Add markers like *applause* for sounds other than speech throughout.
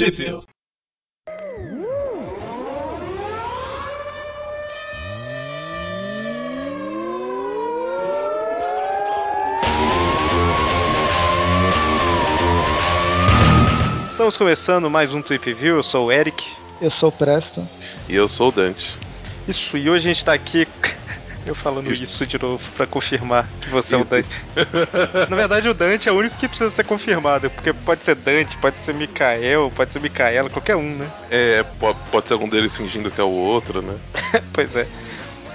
Trivia. Estamos começando mais um Trip View. Eu sou o Eric. Eu sou o Presto. E eu sou o Dante. Isso, e hoje a gente tá aqui. Eu falando isso de novo pra confirmar que você é o Dante. *laughs* Na verdade, o Dante é o único que precisa ser confirmado, porque pode ser Dante, pode ser Mikael, pode ser Micaela, qualquer um, né? É, pode, pode ser algum deles fingindo que é o outro, né? *laughs* pois é.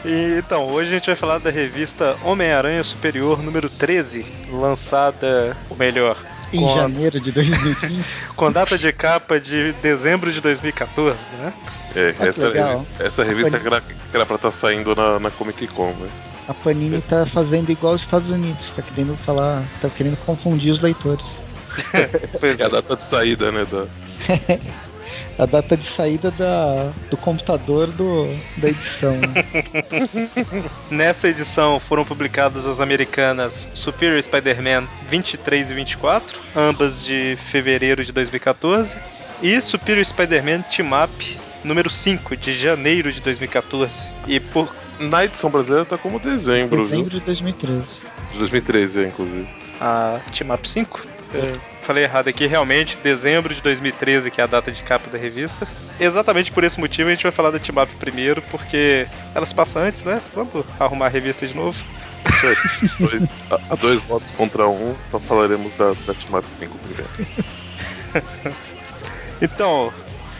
E, então, hoje a gente vai falar da revista Homem-Aranha Superior número 13, lançada, ou melhor, Em com, janeiro de 2015. *laughs* com data de capa de dezembro de 2014, né? É, Ah, essa, revista, essa revista que era, que era pra estar saindo na, na Comic Con, né? A Panini tá fazendo igual os Estados Unidos, tá querendo falar, tá querendo confundir os leitores. *laughs* É a data de saída, né? Da... *laughs* A data de saída da, do computador do, da edição. né? *laughs* Nessa edição foram publicadas as americanas Superior Spider-Man 23 e 24, ambas de fevereiro de 2014, e Superior Spider-Man Team Up número 5 de janeiro de 2014. E por Na edição brasileira tá como dezembro, Dezembro de 2013. viu? De 2013, é, inclusive. a Team Up 5, eu falei errado aqui, realmente, dezembro de 2013, que é a data de capa da revista. Exatamente por esse motivo a gente vai falar da Team Up primeiro, porque elas passam antes, né? Vamos arrumar a revista de novo. Isso aí. dois, a, dois votos contra um, então falaremos da, da Team Up 5 primeiro. *laughs* Então,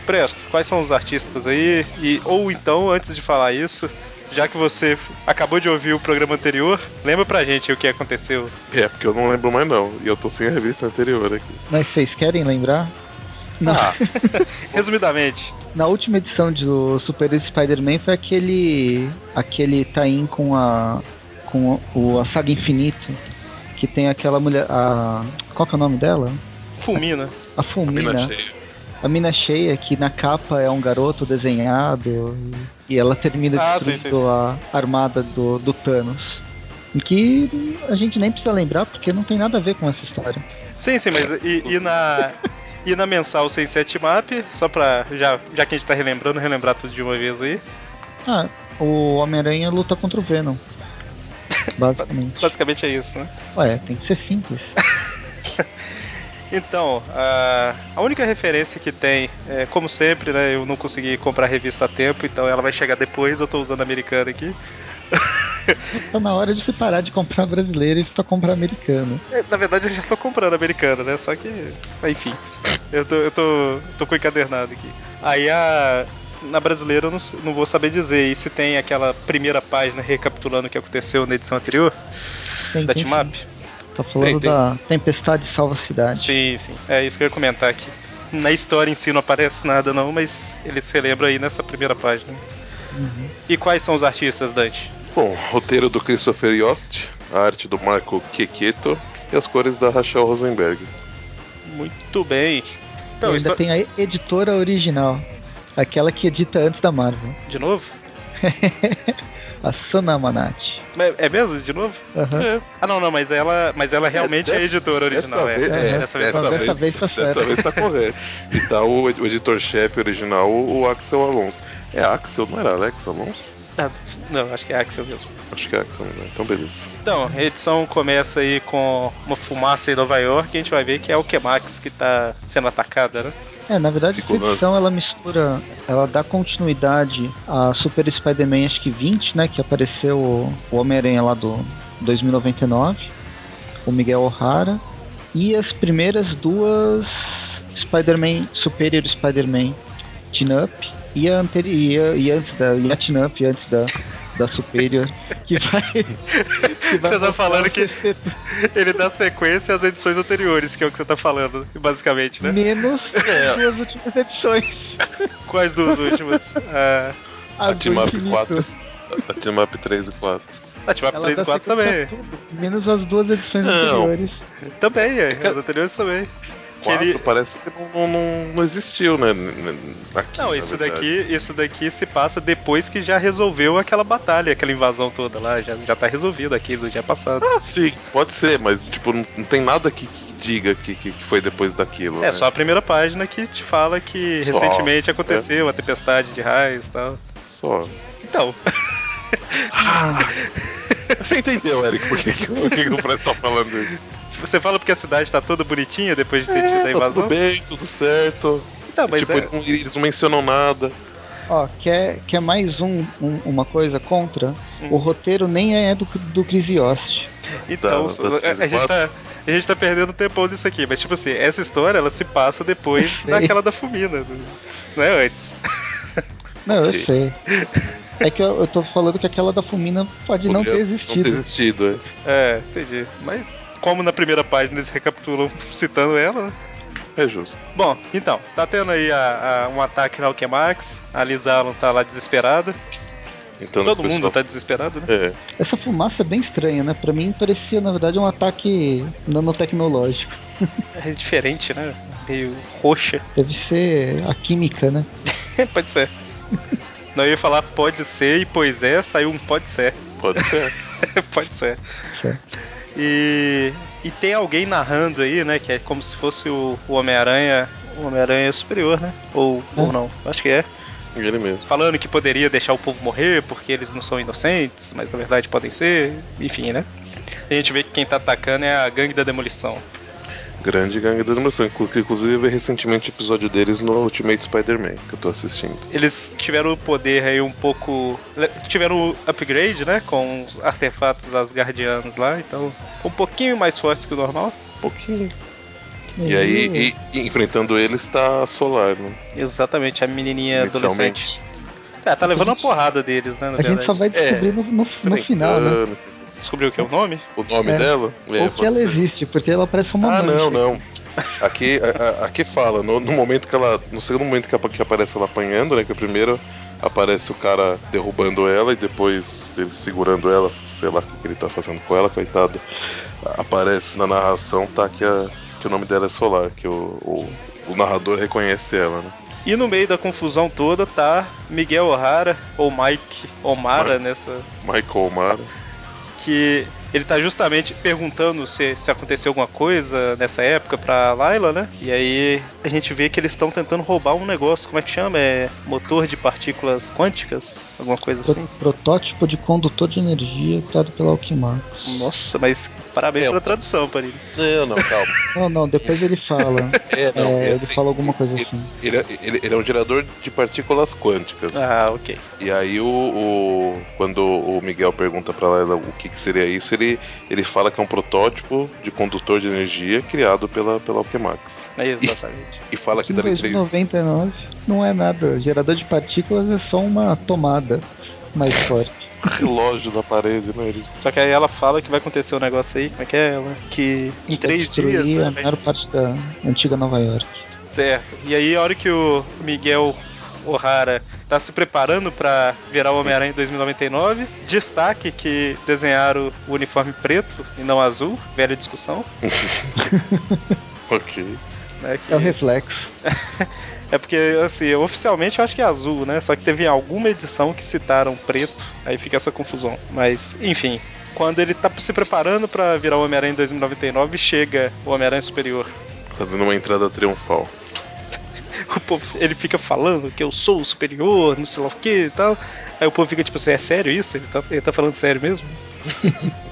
Presto, quais são os artistas aí? E, ou então, antes de falar isso, já que você acabou de ouvir o programa anterior, lembra pra gente o que aconteceu. É, porque eu não lembro mais não. E eu tô sem a revista anterior aqui. Mas vocês querem lembrar? Na, Ah, *laughs* resumidamente. na última edição do Super Spider-Man foi aquele. aquele tie com a. com o, a saga Infinito. Que tem aquela mulher. A, qual que é o nome dela? Fulmina. A Fulmina. Mina cheia. A mina cheia, que na capa é um garoto desenhado e ela termina Ah, sim, destruindo sim, sim. a armada do, do Thanos. Em que a gente nem precisa lembrar porque não tem nada a ver com essa história. Sim, sim, mas e, e na. E na mensal sem set map, só pra. Já, já que a gente tá relembrando, relembrar tudo de uma vez aí. Ah, o Homem-Aranha luta contra o Venom. Basicamente. *laughs* Basicamente é isso, né? Ué, tem que ser simples. *laughs* Então, a, a única referência que tem, é, como sempre, né? Eu não consegui comprar a revista a tempo, então ela vai chegar depois, eu tô usando a americana aqui. *laughs* Tá na hora de se parar de comprar brasileiro e só comprar americano. É, Na verdade, eu já tô comprando americana, né? Só que, enfim, eu tô, eu tô, tô com o encadernado aqui. Aí a. Na brasileira eu não, não vou saber dizer. E se tem aquela primeira página recapitulando o que aconteceu na edição anterior, Tem, da sim. Tá falando Tem, tem. da Tempestade Salva a Cidade. Sim, sim. É isso que eu ia comentar aqui. Na história em si não aparece nada, não, mas ele se lembra aí nessa primeira página. Uhum. E quais são os artistas, Dante? Bom, roteiro do Christopher Yost, a arte do Marco Quequeto e as cores da Rachel Rosenberg. Muito bem. Então, ainda tem a editora original. Aquela que edita antes da Marvel. de novo? *laughs* A Sana Manati. É é mesmo? De novo? Aham. É, Ah, não, não, mas ela, mas ela realmente é a dessa- editora original. Dessa é. vez, Aham. é, Dessa vez tá dessa, Dessa vez, vez tá certo. dessa vez tá correto. E tá o, o editor-chefe original, o, o Axel Alonso. É Axel, não era Alex Alonso? Ah, não, acho que é Axel mesmo. Acho que é Axel, né? Então beleza. Então, a edição começa aí com uma fumaça em Nova York e a gente vai ver que é o Kemax que tá sendo atacada, né? É, na verdade essa Ficou edição ela mistura, ela dá continuidade a Super Spider-Man acho que 20, né, que apareceu o, o Homem-Aranha lá do 2099, o Miguel O'Hara, e as primeiras duas Spider-Man, Superior Spider-Man Team Up, e a, e a, e antes da, e a Team Up antes da, da Superior, que vai... *laughs* Você tá falando que- Ele dá sequência às edições anteriores, que é o que você tá falando, basicamente, né? Menos É. as duas últimas edições. *laughs* Quais duas últimas? Ah, A, Team Up infinito. 4. A Team Up 3 e 4. a Team Up Ela 3 e dá 4 sequência também. menos as duas edições Não. anteriores. Também, é. As anteriores também. 4 ele- parece que não, não, não, existiu, né? Aqui, Não, isso daqui, isso daqui se passa depois que já resolveu aquela batalha, aquela invasão toda lá, já, já tá resolvido aquilo, já é passado. Ah, sim, pode ser, mas tipo, não, não tem nada que, que diga que, que, que foi depois daquilo. É né? só a primeira página que te fala que Só, recentemente aconteceu a tempestade de raios e tal. Só. Então, *laughs* Você entendeu, Eric, por que, que, que, o Fred tá falando isso? Você fala porque a cidade tá toda bonitinha depois de ter tido a É, tá invasão? tudo bem, tudo certo. Então, mas tipo, é- eles não mencionam nada. Ó, quer, quer mais um, um- uma coisa contra? Hum. O roteiro nem é do, do Chris Yost. Então, Tá, tá a, a gente tá, a gente tá perdendo tempo nisso aqui, mas tipo assim, essa história ela se passa depois *laughs* daquela da Fumina, do- não é antes. Não, Ok. eu sei. É que eu, eu tô falando que aquela da Fumina pode não ter existido. Não ter existido, é. É, entendi. Mas como na primeira página eles recapitulam citando ela, né? É justo. Bom, então, tá tendo aí a- a- um ataque na Alchemax, a Liz Allen tá lá desesperada. Então, Todo pessoal- mundo tá desesperado, né? É. Essa fumaça é bem estranha, né? Pra mim parecia, na verdade, um ataque nanotecnológico. *laughs* É diferente, né? Meio roxa. Deve ser a química, né? *laughs* pode ser. Não eu ia falar pode ser e pois é, saiu um pode ser. Pode ser. *laughs* pode ser. Certo. E, e tem alguém narrando aí, né? Que é como se fosse o, o Homem-Aranha. O Homem-Aranha superior, né? Ou, ou não. Acho que é. Ele mesmo. Falando que poderia deixar o povo morrer porque eles não são inocentes, mas na verdade podem ser. Enfim, né? A gente vê que quem tá atacando é a gangue da demolição. Grande gangue da animação. Inclu- Inclusive, eu vi recentemente o episódio deles no Ultimate Spider-Man, que eu tô assistindo. Eles tiveram o poder aí um pouco. Tiveram o upgrade, né? Com os artefatos asgardianos lá, então. Um pouquinho mais fortes que o normal. Um pouquinho. E aí, e- e enfrentando eles tá a Solar, né? Exatamente, a menininha adolescente. É, tá levando uma porrada deles, né? Na A gente só verdade. vai descobrir no, no, no final, né? Descobriu o que é o nome? O nome É. dela? É, Ou que pode ela ser. existe, porque ela parece uma Ah, não, não. Aqui, a- a- aqui fala, no, no momento que ela. No segundo momento que, que aparece ela apanhando, né? Que primeiro aparece o cara derrubando ela e depois ele segurando ela, sei lá o que, que ele tá fazendo com ela, coitada. Aparece na narração, tá que, a- que o nome dela é Solar, que o, o, o narrador reconhece ela, né? E no meio da confusão toda tá Miguel O'Hara, ou Mike O'Mara Mike. nessa. Michael O'Mara. Que ele tá justamente perguntando se, se aconteceu alguma coisa nessa época pra Layla, né? E aí a gente vê que eles estão tentando roubar um negócio, como é que chama? É motor de partículas quânticas? Alguma coisa Pro- assim? Protótipo de condutor de energia criado pela Alquimax. Nossa, mas parabéns É, pela o- tradução, Parini. Não, não, calma. *laughs* Não, não, depois ele fala. *laughs* É, não, É, é ele assim, fala alguma coisa ele- assim. Ele, é- ele- ele é um gerador de partículas quânticas. Ah, ok. E aí o, o- quando o Miguel pergunta pra ela o que, que seria isso, ele, ele fala que é um protótipo de condutor de energia criado pela, pela Alchemax. É exatamente. E fala Isso que em dali três. 2099 não é nada. Gerador de partículas é só uma tomada mais forte. *laughs* relógio na parede, né? Só que aí ela fala que vai acontecer um negócio aí, como é que é ela? Que em três dias, a né? maior parte da antiga Nova York. Certo. E aí a hora que o Miguel O'Hara tá se preparando pra virar o Homem-Aranha em 2099, destaque que desenharam o uniforme preto e não azul, velha discussão, *laughs* *laughs* Ok. né? que- É o reflexo. É porque, assim, oficialmente eu acho que é azul, né? Só que teve alguma edição que citaram preto, aí fica essa confusão. Mas, enfim, quando ele tá se preparando pra virar o Homem-Aranha em 2099, chega o Homem-Aranha Superior. Fazendo uma entrada triunfal. *laughs* O povo, ele fica falando que eu sou o superior, não sei lá o que e tal. Aí o povo fica tipo assim, é sério isso? Ele tá, ele tá falando sério mesmo? *laughs*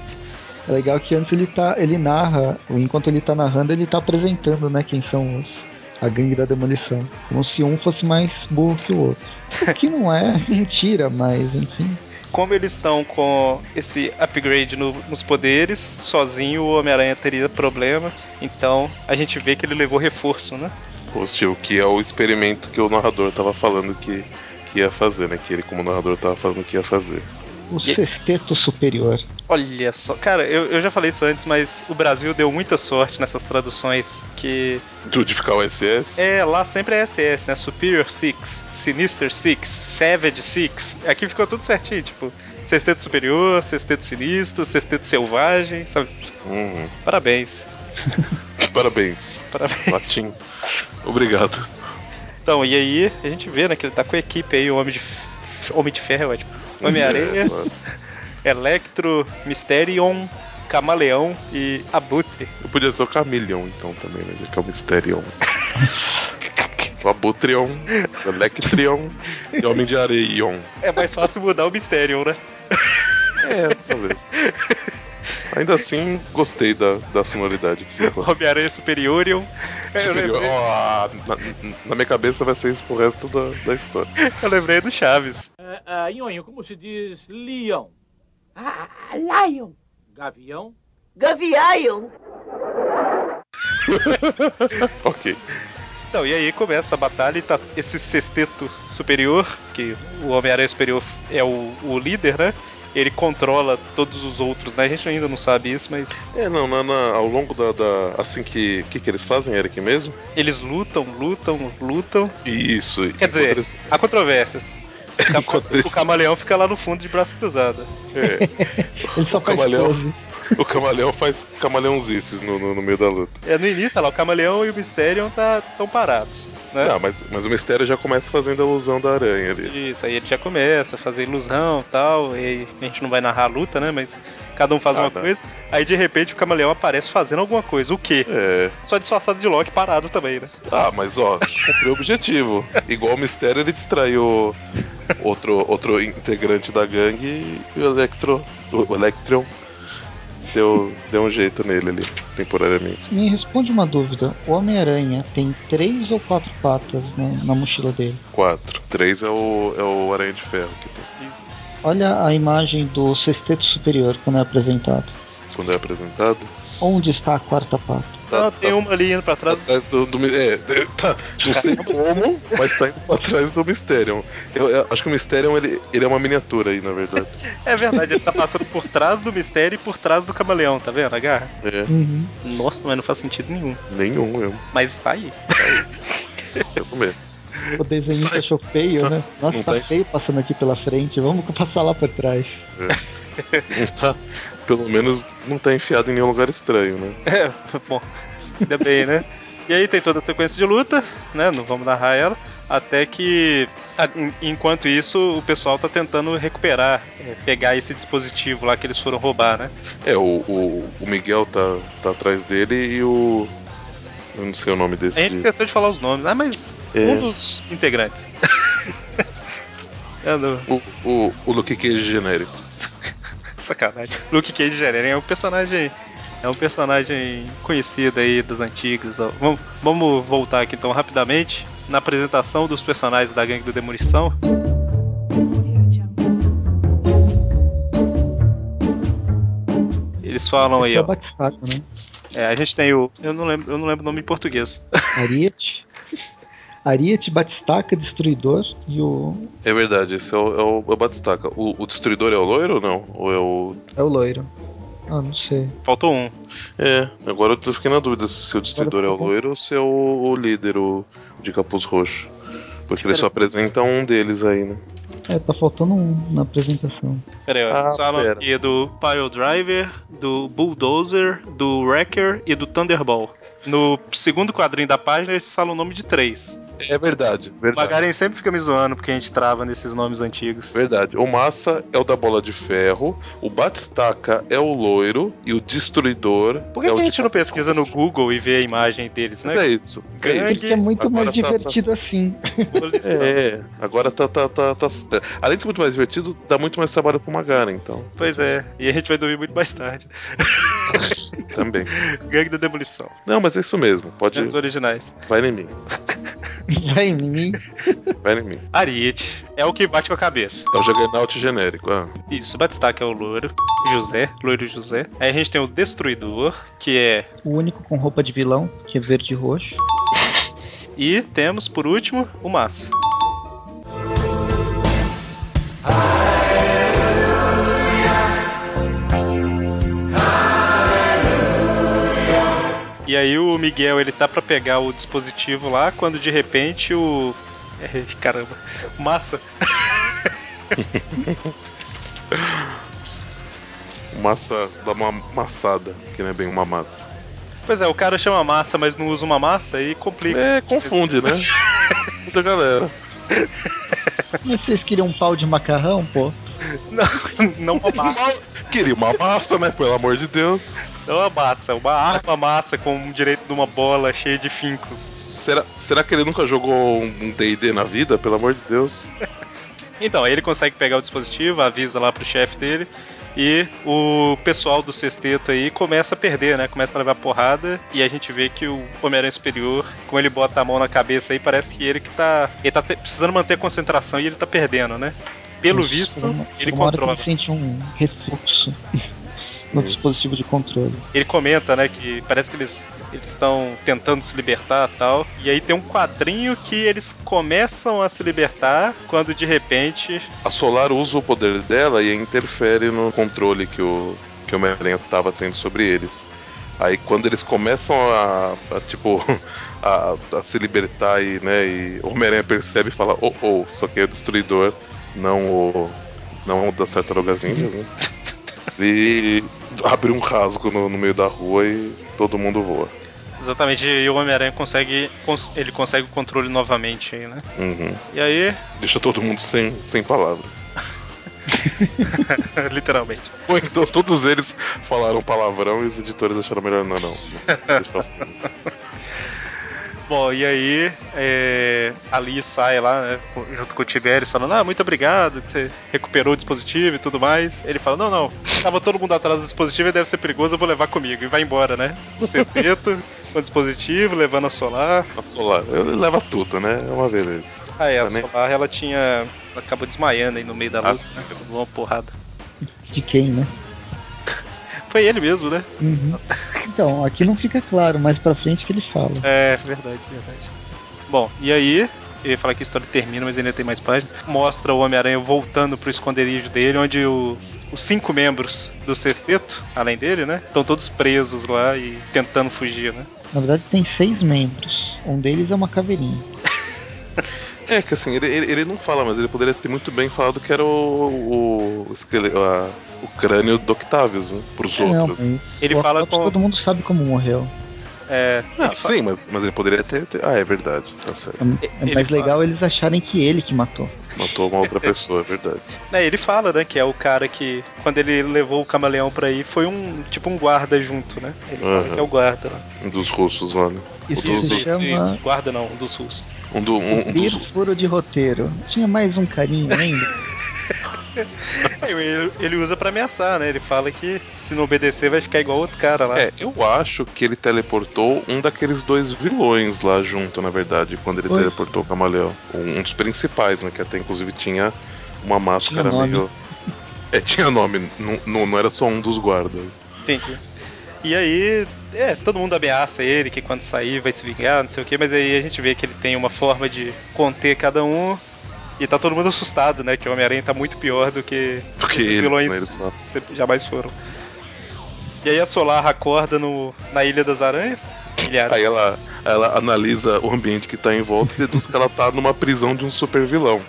É legal que antes ele tá. ele narra, enquanto ele tá narrando, ele tá apresentando, né, quem são os. A gangue da demolição. Como se um fosse mais burro que o outro. O que não é *laughs* mentira, mas enfim. Como eles estão com esse upgrade no- nos poderes, sozinho o Homem-Aranha teria problema. Então a gente vê que ele levou reforço, né? Hostil, que é o experimento que o narrador tava falando que, que ia fazer, né? Que ele, como narrador, tava falando que ia fazer. O E- sexteto superior. Olha só, cara, eu, eu já falei isso antes, mas o Brasil deu muita sorte nessas traduções que. Tudo de ficar o SS? É, lá sempre é SS, né? Superior Six, Sinister Six, Savage Six. Aqui ficou tudo certinho, tipo, sexteto superior, sexteto sinistro, sexteto selvagem, sabe? Uhum. Parabéns. *laughs* Parabéns. Parabéns. Latim. Obrigado. Então, e aí a gente vê, né, que ele tá com a equipe aí, o Homem de, F- Homem de Ferro, é tipo, Homem-Aranha. *laughs* Electro, Mysterion, Camaleão e Abutre. Eu podia ser o Camillion, então, também, né? Já que é o Mysterion. *laughs* o Abutrion, o Electrion e o Homem de Areion. É mais fácil mudar o Mysterion, né? É, talvez. Ainda assim, gostei da, da sonoridade. Homem-Aranha Superiorion. Superior. Ó, na, na minha cabeça vai ser isso pro resto da, da história. eu lembrei do Chaves. Ah, Nhonho, como se diz leão? Ah, Lion. Gavião? Gavião. *laughs* ok. Então, e aí começa a batalha e tá esse sexteto superior, que o Homem-Aranha Superior é o, o líder, né? Ele controla todos os outros, né? A gente ainda não sabe isso, mas É, não, na, na- ao longo da, da- Assim que. O que, que eles fazem, Eric, mesmo? eles lutam, lutam, lutam. Isso. Quer dizer, eles- há controvérsias. O camaleão fica lá no fundo de braço cruzado. é, *laughs* Ele só O faz camaleão. pose. *laughs* o camaleão faz camaleãozices no, no, no meio da luta. É, no início, olha lá, o camaleão e o Mysterion tá, tão parados. Né? Não, mas, mas o mistério já começa fazendo a ilusão da aranha ali. Isso, aí ele já começa a fazer ilusão e tal, e aí a gente não vai narrar a luta, né? Mas cada um faz Ah, uma tá. coisa. Aí de repente o camaleão aparece fazendo alguma coisa. O quê? É. Só disfarçado de Loki parado também, né? Ah, mas ó, *laughs* cumpriu o objetivo. Igual o mistério, ele distraiu outro, outro integrante da gangue e o Electro. O Electron deu, deu um jeito nele ali, temporariamente. Me responde uma dúvida. O Homem-Aranha tem três ou quatro patas na, na mochila dele? Quatro. Três é o, é o Aranha de Ferro que tem. Olha a imagem do sexteto superior quando é apresentado. Quando é apresentado. Onde está a quarta pata? Tá, Não, tem tá uma ali indo pra trás. atrás do, do mi- é, tá, não sei como, *laughs* mas tá indo pra trás do Mysterion. Eu, eu acho que o Mysterion ele, ele é uma miniatura aí, na verdade. *laughs* É verdade, ele tá passando por trás do mistério e por trás do camaleão, tá vendo a garra? É, Uhum. Nossa, mas não faz sentido nenhum. nenhum mesmo. Mas tá aí. *laughs* Eu começo. O desenhista achou feio, né? Nossa, tá tá- feio passando aqui pela frente. Vamos passar lá por trás. Não tá, pelo menos não tá enfiado em nenhum lugar estranho, né? É, *laughs* bom, ainda bem, né? E aí tem toda a sequência de luta, né? Não vamos narrar ela. Até que, enquanto isso, o pessoal tá tentando recuperar, é, pegar esse dispositivo lá que eles foram roubar, né? É, o, o, o Miguel tá, tá atrás dele e o. Eu não sei o nome desse. A gente esqueceu de falar os nomes, ah, mas É. um dos integrantes. *laughs* é, O, o, o Luke Cage genérico. Sacanagem. Luke Cage Generen é um personagem. É um personagem conhecido aí dos antigos. Vamos, vamos voltar aqui então rapidamente na apresentação dos personagens da Gangue do Demolição. Eles falam Esse aí, é o ó. Né? É, a gente tem o. Eu não lembro, eu não lembro o nome em português. Ariete. *laughs* Ariete, Batistaca, Destruidor e o. É verdade, esse é o, é o, é o Batistaca. O, o Destruidor é o loiro ou não? Ou é o. É o loiro. Ah, não sei. Faltou um. É, agora eu tô fiquei na dúvida se o Destruidor é o loiro ou se é o, o líder, o de capuz roxo. Porque ele só apresenta um deles aí, né? É, tá faltando um na apresentação. Pera aí, ó. Ah, Eles falam pera. aqui do Pile Driver, do Bulldozer, do Wrecker e do Thunderball. No segundo quadrinho da página, eles falam o nome de três. É verdade, O verdade. Magaren sempre fica me zoando porque a gente trava nesses nomes antigos. Verdade. O Massa é o da bola de ferro, o Batistaca é o loiro e o Destruidor Por que, é que o a gente não pesquisa no. Google e vê a imagem deles, né? é isso. É Gangue. isso. Porque é muito Agora mais tá- divertido assim. Demolição. É, agora tá, tá, tá, tá. Além de ser muito mais divertido, dá muito mais trabalho pro Magaren, então. Pois é, e a gente vai dormir muito mais tarde. *laughs* Também. Gangue da Demolição. Não, mas é isso mesmo. Pode. Os originais. *laughs* Vai em mim. Vai em mim. Vai em mim. Ariete é o que bate com a cabeça. É o Juggernaut genérico. Ah. Isso, Batistaca é o loiro. José, loiro José. Aí a gente tem o Destruidor, que é. O único com roupa de vilão, que é verde e roxo. *laughs* E temos, por último, o Massa. E aí o Miguel ele tá pra pegar o dispositivo lá, quando de repente o. É, *laughs* caramba, Massa. *laughs* Massa dá uma maçada, que não é bem uma massa. Pois é, o cara chama massa, mas não usa uma massa e complica. É, confunde, né? *laughs* Muita galera. Mas vocês queriam um pau de macarrão, pô? Não, não uma massa. Queria uma massa, né? Pelo amor de Deus. Não uma massa, uma arma massa com o direito de uma bola cheia de finco. Será, será que ele nunca jogou um DD na vida? Pelo amor de Deus. *laughs* Então, aí ele consegue pegar o dispositivo, avisa lá pro chefe dele. E o pessoal do sexteto aí começa a perder, né? Começa a levar porrada. E a gente vê que o Homem-Aranha Superior, como ele bota a mão na cabeça aí, parece que ele que tá. Ele tá te- precisando manter a concentração e ele tá perdendo, né? Pelo Isso, visto, uma- ele uma hora que controla. Ele sente um refluxo no dispositivo de controle. Ele comenta, né, que parece que eles eles estão tentando se libertar tal. E aí tem um quadrinho que eles começam a se libertar quando de repente. A Solar usa o poder dela e interfere no controle que o, que o Homem-Aranha tava tendo sobre eles. Aí quando eles começam a, a, tipo, *laughs* a, a se libertar e, né, e o Homem-Aranha percebe e fala, oh, oh, só que é o Destruidor, não o. não o das Tartarugas *laughs* Ninjas, né? E *laughs* abre um rasgo no, no meio da rua e todo mundo voa. Exatamente, e o Homem-Aranha consegue. cons- ele consegue o controle novamente aí, né? Uhum. E aí, Deixa todo mundo sem, sem palavras. *laughs* literalmente. Ou então todos eles falaram palavrão e os editores acharam melhor não, não. *laughs* Deixa assim. Bom, e aí é, a Lee sai lá, né, junto com o Tiberius, falando, ah, muito obrigado, que você recuperou o dispositivo e tudo mais. Ele fala, não, não, tava todo mundo atrás do dispositivo e deve ser perigoso, eu vou levar comigo. E vai embora, né? No sexteto, *laughs* com o dispositivo, levando a solar. A Solar, ele leva tudo, né? É uma beleza. Ah, é, a Também. solar, ela tinha... Ela acabou desmaiando aí no meio da Ah, luta, sim. né? Uma porrada. De quem, né? Foi ele mesmo, né? Uhum. Então, aqui não fica claro, mais pra frente que ele fala. É, verdade, verdade. Bom, e aí, eu ia falar que a história termina, mas ainda tem mais páginas. Mostra o Homem-Aranha voltando pro esconderijo dele, onde o- os cinco membros do sexteto, além dele, né? Estão todos presos lá e tentando fugir, né? Na verdade, tem seis membros. Um deles é uma caveirinha. *laughs* É que assim, ele, ele, ele não fala, mas ele poderia ter muito bem falado que era o. o, esquele- a- o crânio do Octavius, né? Pros É, não, outros. mas Ele o fala com. Todo mundo sabe como morreu. É, Ah, ele fa- sim, mas, mas ele poderia ter, ter- Ah, é verdade, tá certo. É, é Ele mais fala- legal eles acharem que ele que matou. Matou uma outra pessoa, é verdade. é, ele fala, né, que é o cara que, quando ele levou o camaleão pra ir, foi um tipo um guarda junto, né? Ele fala Aham. que é o guarda lá. Um dos russos lá, né? Isso O dos- se Isso, chama isso, guarda não, um dos russos. Um, do, um, um dos. furo de roteiro. Tinha mais um carinho ainda. *laughs* Aí *laughs* Ele, ele usa pra ameaçar, né? Ele fala que se não obedecer vai ficar igual outro cara lá. É, eu acho que ele teleportou um daqueles dois vilões lá junto, na verdade, quando ele Foi. teleportou o camaleão. Um, um dos principais, né? Que até inclusive tinha uma máscara nome. meio. É, tinha nome, não, não, não era só um dos guardas. Entendi. E aí, é, todo mundo ameaça ele que quando sair vai se vingar, não sei o que, mas aí a gente vê que ele tem uma forma de conter cada um. E tá todo mundo assustado, né? Que o Homem-Aranha tá muito pior do que, Do que ele, vilões jamais foram. E aí a Solar acorda no, na Ilha das Aranhas. Ilha Aí ela, ela analisa o ambiente que tá em volta e deduz que ela tá numa prisão de um super vilão.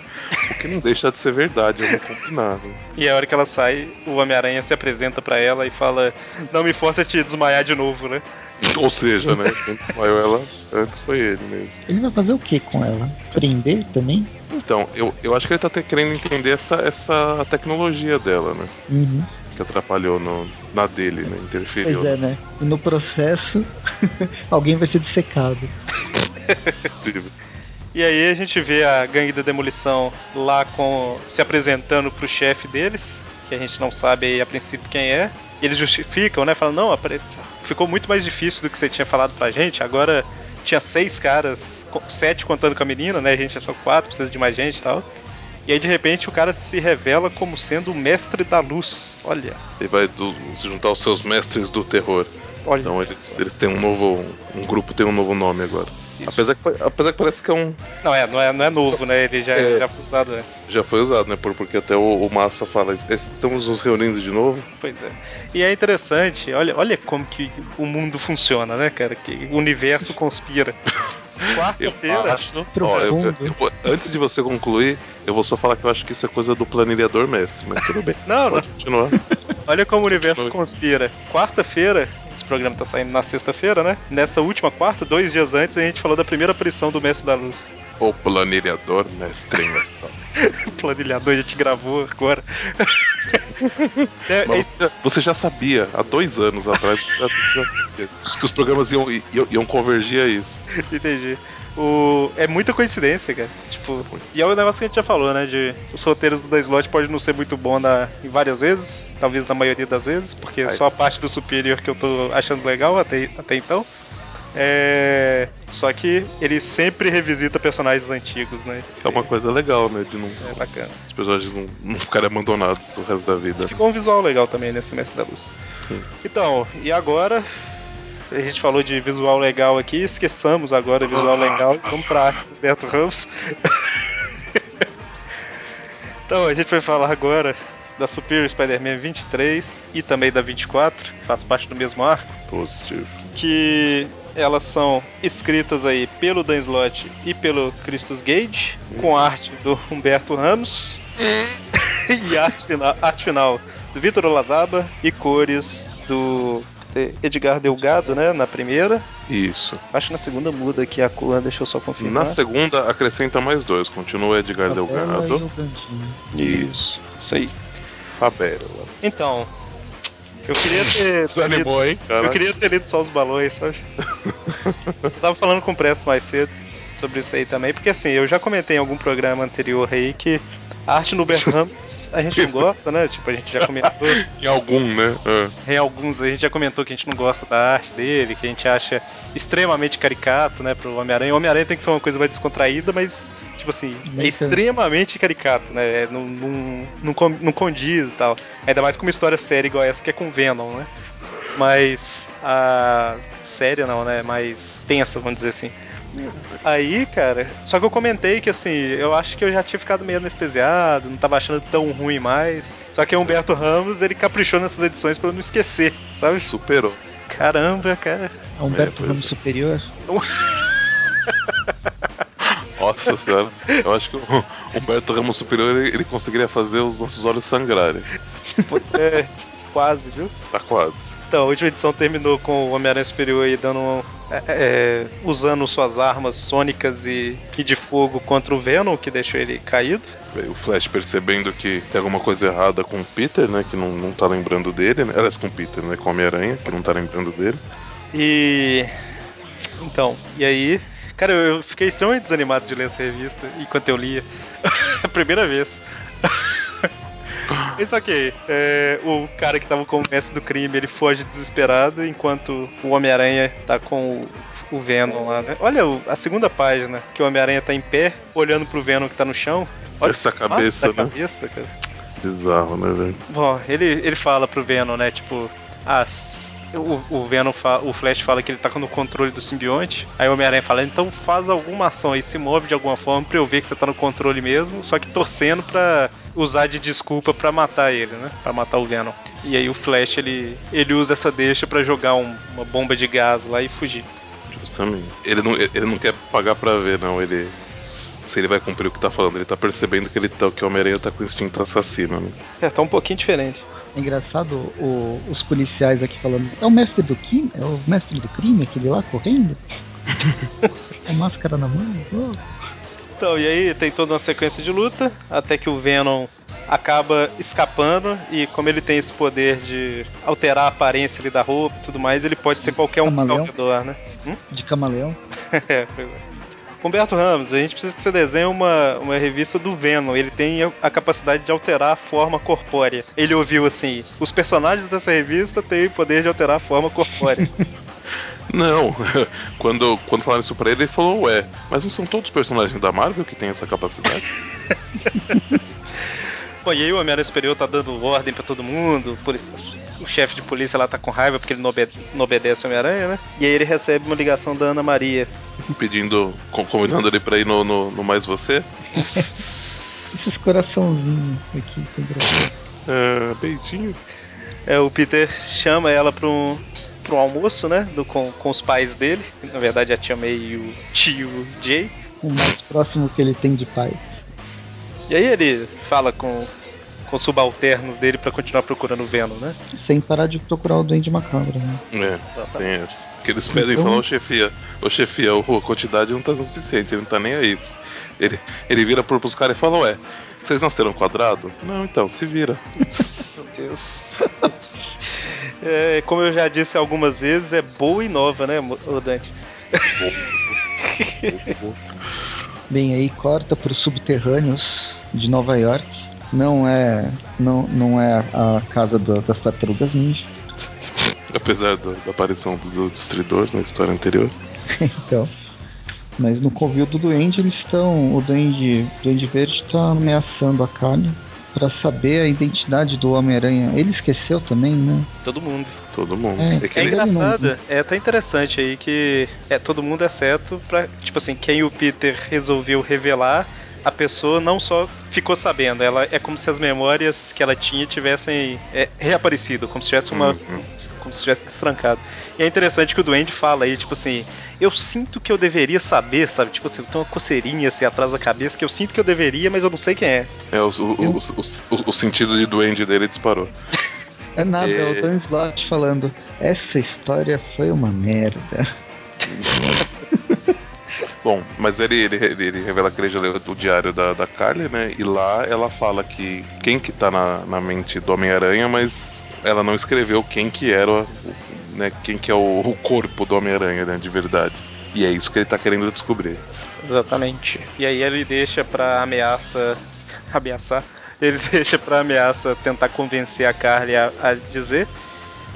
O que não deixa de ser verdade, vamos combinar. né? E a hora que ela sai, o Homem-Aranha se apresenta pra ela e fala: Não me force a te desmaiar de novo, né? *laughs* Ou seja, né? Quem desmaiou ela antes foi ele mesmo. Ele vai fazer o que com ela? Prender também? Então, eu, eu acho que ele tá te- querendo entender essa, essa tecnologia dela, né? Uhum. Que atrapalhou no, na dele, né? Interferiu. Pois é, né? E no processo, *laughs* alguém vai ser dissecado. *laughs* E aí a gente vê a gangue da demolição lá com se apresentando pro chefe deles, que a gente não sabe aí a princípio quem é. Eles justificam, né? Falam, não, ficou muito mais difícil do que você tinha falado pra gente. Agora tinha seis caras, sete contando com a menina, né? A gente é só quatro, precisa de mais gente e tal. E aí de repente o cara se revela como sendo o mestre da luz. Olha, Ele vai do- se juntar aos seus mestres do terror. olha. Então eles, eles têm um novo. Um grupo tem um novo nome agora. Isso. Apesar que, apesar que parece que é um. Não, é, não é, não é novo, né? Ele já, É. já foi usado antes. Já foi usado, né? Por, porque até o, o Massa fala. "Es- Estamos nos reunindo de novo. Pois é. E é interessante, olha, olha como que o mundo funciona, né, cara? Que o universo conspira. *laughs* Quarta-feira. acho. Ó, eu- Profundo. eu vou- antes de você concluir, eu vou só falar que eu acho que isso é coisa do planilhador mestre, mas tudo bem. Não, não. Pode continuar. Olha como o universo conspira. Quarta-feira, esse programa tá saindo na sexta-feira, né? Nessa última quarta, dois dias antes, a gente falou da primeira aparição do Mestre da Luz. O planilhador, mestre em ação. O *laughs* planilhador a gente gravou agora. *laughs* É, Mas você, você já sabia, há dois anos atrás, que os programas iam, iam, iam convergir a isso. Entendi. O... É muita coincidência, cara. Tipo, e é o negócio que a gente já falou, né? De os roteiros do Slot pode não ser muito bom na... em várias vezes, talvez na maioria das vezes, porque Aí. só a parte do Superior que eu tô achando legal até, até então. É... Só que ele sempre revisita personagens antigos, né? É uma coisa legal, né? De não, É bacana. os personagens não, não ficarem abandonados o resto da vida. Ficou um visual legal também nesse Mestre da Luz. Então, e agora? A gente falou de visual legal aqui, esqueçamos agora visual legal, vamos pra arte do Beto Ramos. *laughs* então, a gente vai falar agora da Superior Spider-Man 23 e também da 24, que faz parte do mesmo arco, Positivo. que elas são escritas aí pelo Dan Slott e pelo Christus Gage, com arte do Humberto Ramos *laughs* e arte final, arte final do Vitor Olazaba e cores do Edgar Delgado, né, na primeira. Isso. Acho que na segunda muda aqui a cor, deixa eu só confirmar. Na segunda, acrescenta mais dois. Continua Edgar e Delgado. Isso. Isso aí. Fabérola. Então, eu queria *laughs* ter Desanimou, hein? Eu queria ter lido só os balões, sabe? *laughs* eu tava falando com o Presto mais cedo sobre isso aí também, porque assim, eu já comentei em algum programa anterior aí que a arte no Bert Ramos a gente não gosta, né? Tipo, a gente já comentou, *laughs* Em algum, né? É. em alguns a gente já comentou que a gente não gosta da arte dele, que a gente acha extremamente caricato, né, pro Homem-Aranha. O Homem-Aranha tem que ser uma coisa mais descontraída, mas, tipo assim, é extremamente caricato, né? É, Não, não, não, con- não condiz e tal. Ainda mais com uma história séria igual essa que é com Venom, né? Mas a séria não, né? Mais tensa, vamos dizer assim. Aí, cara, só que eu comentei que assim, eu acho que eu já tinha ficado meio anestesiado, não tava achando tão ruim mais. Só que o Humberto Ramos, ele caprichou nessas edições pra eu não esquecer, sabe? Superou. Caramba, cara. É Humberto pois Ramos é. Superior. *laughs* Nossa senhora. Eu acho que o Humberto Ramos Superior ele, ele conseguiria fazer os nossos olhos sangrarem. Pois é, quase, viu? Tá quase. Então, a última edição terminou com o Homem-Aranha Superior aí dando um, é, é, usando suas armas sônicas e, e de fogo contra o Venom, que deixou ele caído. Aí O Flash percebendo que tem alguma coisa errada com o Peter, né? Que não, não tá lembrando dele, né? Aliás, com o Peter, né? Com o Homem-Aranha, que não tá lembrando dele. E. Então, e aí. Cara, eu eu fiquei extremamente desanimado de ler essa revista enquanto eu lia. *laughs* a primeira vez. *laughs* *laughs* Isso ok. É, o cara que tava com o mestre do crime, ele foge desesperado, enquanto o Homem-Aranha tá com o, o Venom lá, né? Olha o- a segunda página, que o Homem-Aranha tá em pé, olhando pro Venom que tá no chão. Olha Essa cabeça, né? cabeça, cara. Bizarro, né, velho? Bom, ele, ele fala pro Venom, né? Tipo, ah, o, o Venom, fa- o Flash fala que ele tá no controle do simbionte. Aí o Homem-Aranha fala, então faz alguma ação aí, se move de alguma forma pra eu ver que você tá no controle mesmo, só que torcendo pra usar de desculpa pra matar ele, né? Pra matar o Venom. E aí o Flash, ele, ele usa essa deixa pra jogar um- uma bomba de gás lá e fugir. Justamente. Ele não, ele não quer pagar pra ver, não. Ele. Se ele vai cumprir o que tá falando, ele tá percebendo que ele tá, que o Homem-Aranha tá com instinto assassino, né? É, tá um pouquinho diferente. É engraçado o- os policiais aqui falando. É o mestre do crime? É o mestre do crime, aquele lá correndo? Com *laughs* a máscara na mão? Oh. Então, e aí tem toda uma sequência de luta, até que o Venom acaba escapando, e como ele tem esse poder de alterar a aparência ali da roupa e tudo mais, ele pode ser qualquer um tá ao redor, né? De camaleão. *laughs* É, pois é. Humberto Ramos, a gente precisa que você desenhe uma, uma revista do Venom. Ele tem a- a capacidade de alterar a forma corpórea. Ele ouviu assim: os personagens dessa revista têm o poder de alterar a forma corpórea. *laughs* Não, *laughs* quando, quando falaram isso pra ele, ele falou, ué, mas não são todos os personagens da Marvel que têm essa capacidade? *laughs* E aí o Homem-Aranha Superior tá dando ordem pra todo mundo, o polici- o chefe de polícia lá tá com raiva porque ele não, obede- não obedece ao Homem-Aranha, né? E aí ele recebe uma ligação da Ana Maria. *laughs* Pedindo, convidando ele pra ir no, no, no Mais Você? Esses coraçãozinhos aqui. É, *laughs* beijinho. É, o Peter chama ela pra um, pra um almoço, né? Do, com, com os pais dele. Na verdade, a tia May e o tio Jay. O mais próximo que ele tem de paz. E aí ele fala com, com os subalternos dele pra continuar procurando o Venom, né? Sem parar de procurar o Duende Macabro, né? É, Exatamente. tem essa. Que eles pedem e Então- falam, ô chefia, ô chefia, a quantidade não tá suficiente, ele não tá nem aí. Ele, ele vira pro, pros caras e fala, ué, vocês nasceram quadrado? Não, então, se vira. Meu Deus. *laughs* É, como eu já disse algumas vezes, é boa e nova, né, ô Dante? *laughs* Bem, aí corta para os subterrâneos de Nova York. Não é, não, não é a casa do- das tartarugas ninja. *laughs* Apesar do- da aparição do, do destruidor na história anterior. *laughs* então. Mas no covil do Duende eles estão. O Duende, Duende Verde está ameaçando a Kali para saber a identidade do Homem-Aranha. Ele esqueceu também, né? Todo mundo. Todo mundo. É. que É ele- engraçado, é até interessante aí que é todo mundo exceto pra, tipo assim, quem o Peter resolveu revelar, a pessoa não só ficou sabendo, ela é como se as memórias que ela tinha tivessem é, reaparecido, como se tivesse uma Uhum. como se tivesse destrancado. E é interessante que o Duende fala aí, tipo assim, eu sinto que eu deveria saber, sabe? Tipo assim, tem uma coceirinha assim atrás da cabeça que eu sinto que eu deveria, mas eu não sei quem é. É, o, o, o, o- o sentido de duende dele disparou. É nada, é, É. o Dan Slott falando. Essa história foi uma merda. *laughs* Bom, mas ele, ele, ele revela que ele já leu o diário da, da Carly, né? E lá ela fala que quem que tá na, na mente do Homem-Aranha, mas ela não escreveu quem que era, o- né? Quem que é o, o corpo do Homem-Aranha, né? De verdade. E é isso que ele tá querendo descobrir. Exatamente. E aí ele deixa pra ameaça. ameaçar. Ele *laughs* deixa pra ameaça tentar convencer a Carly a, a dizer.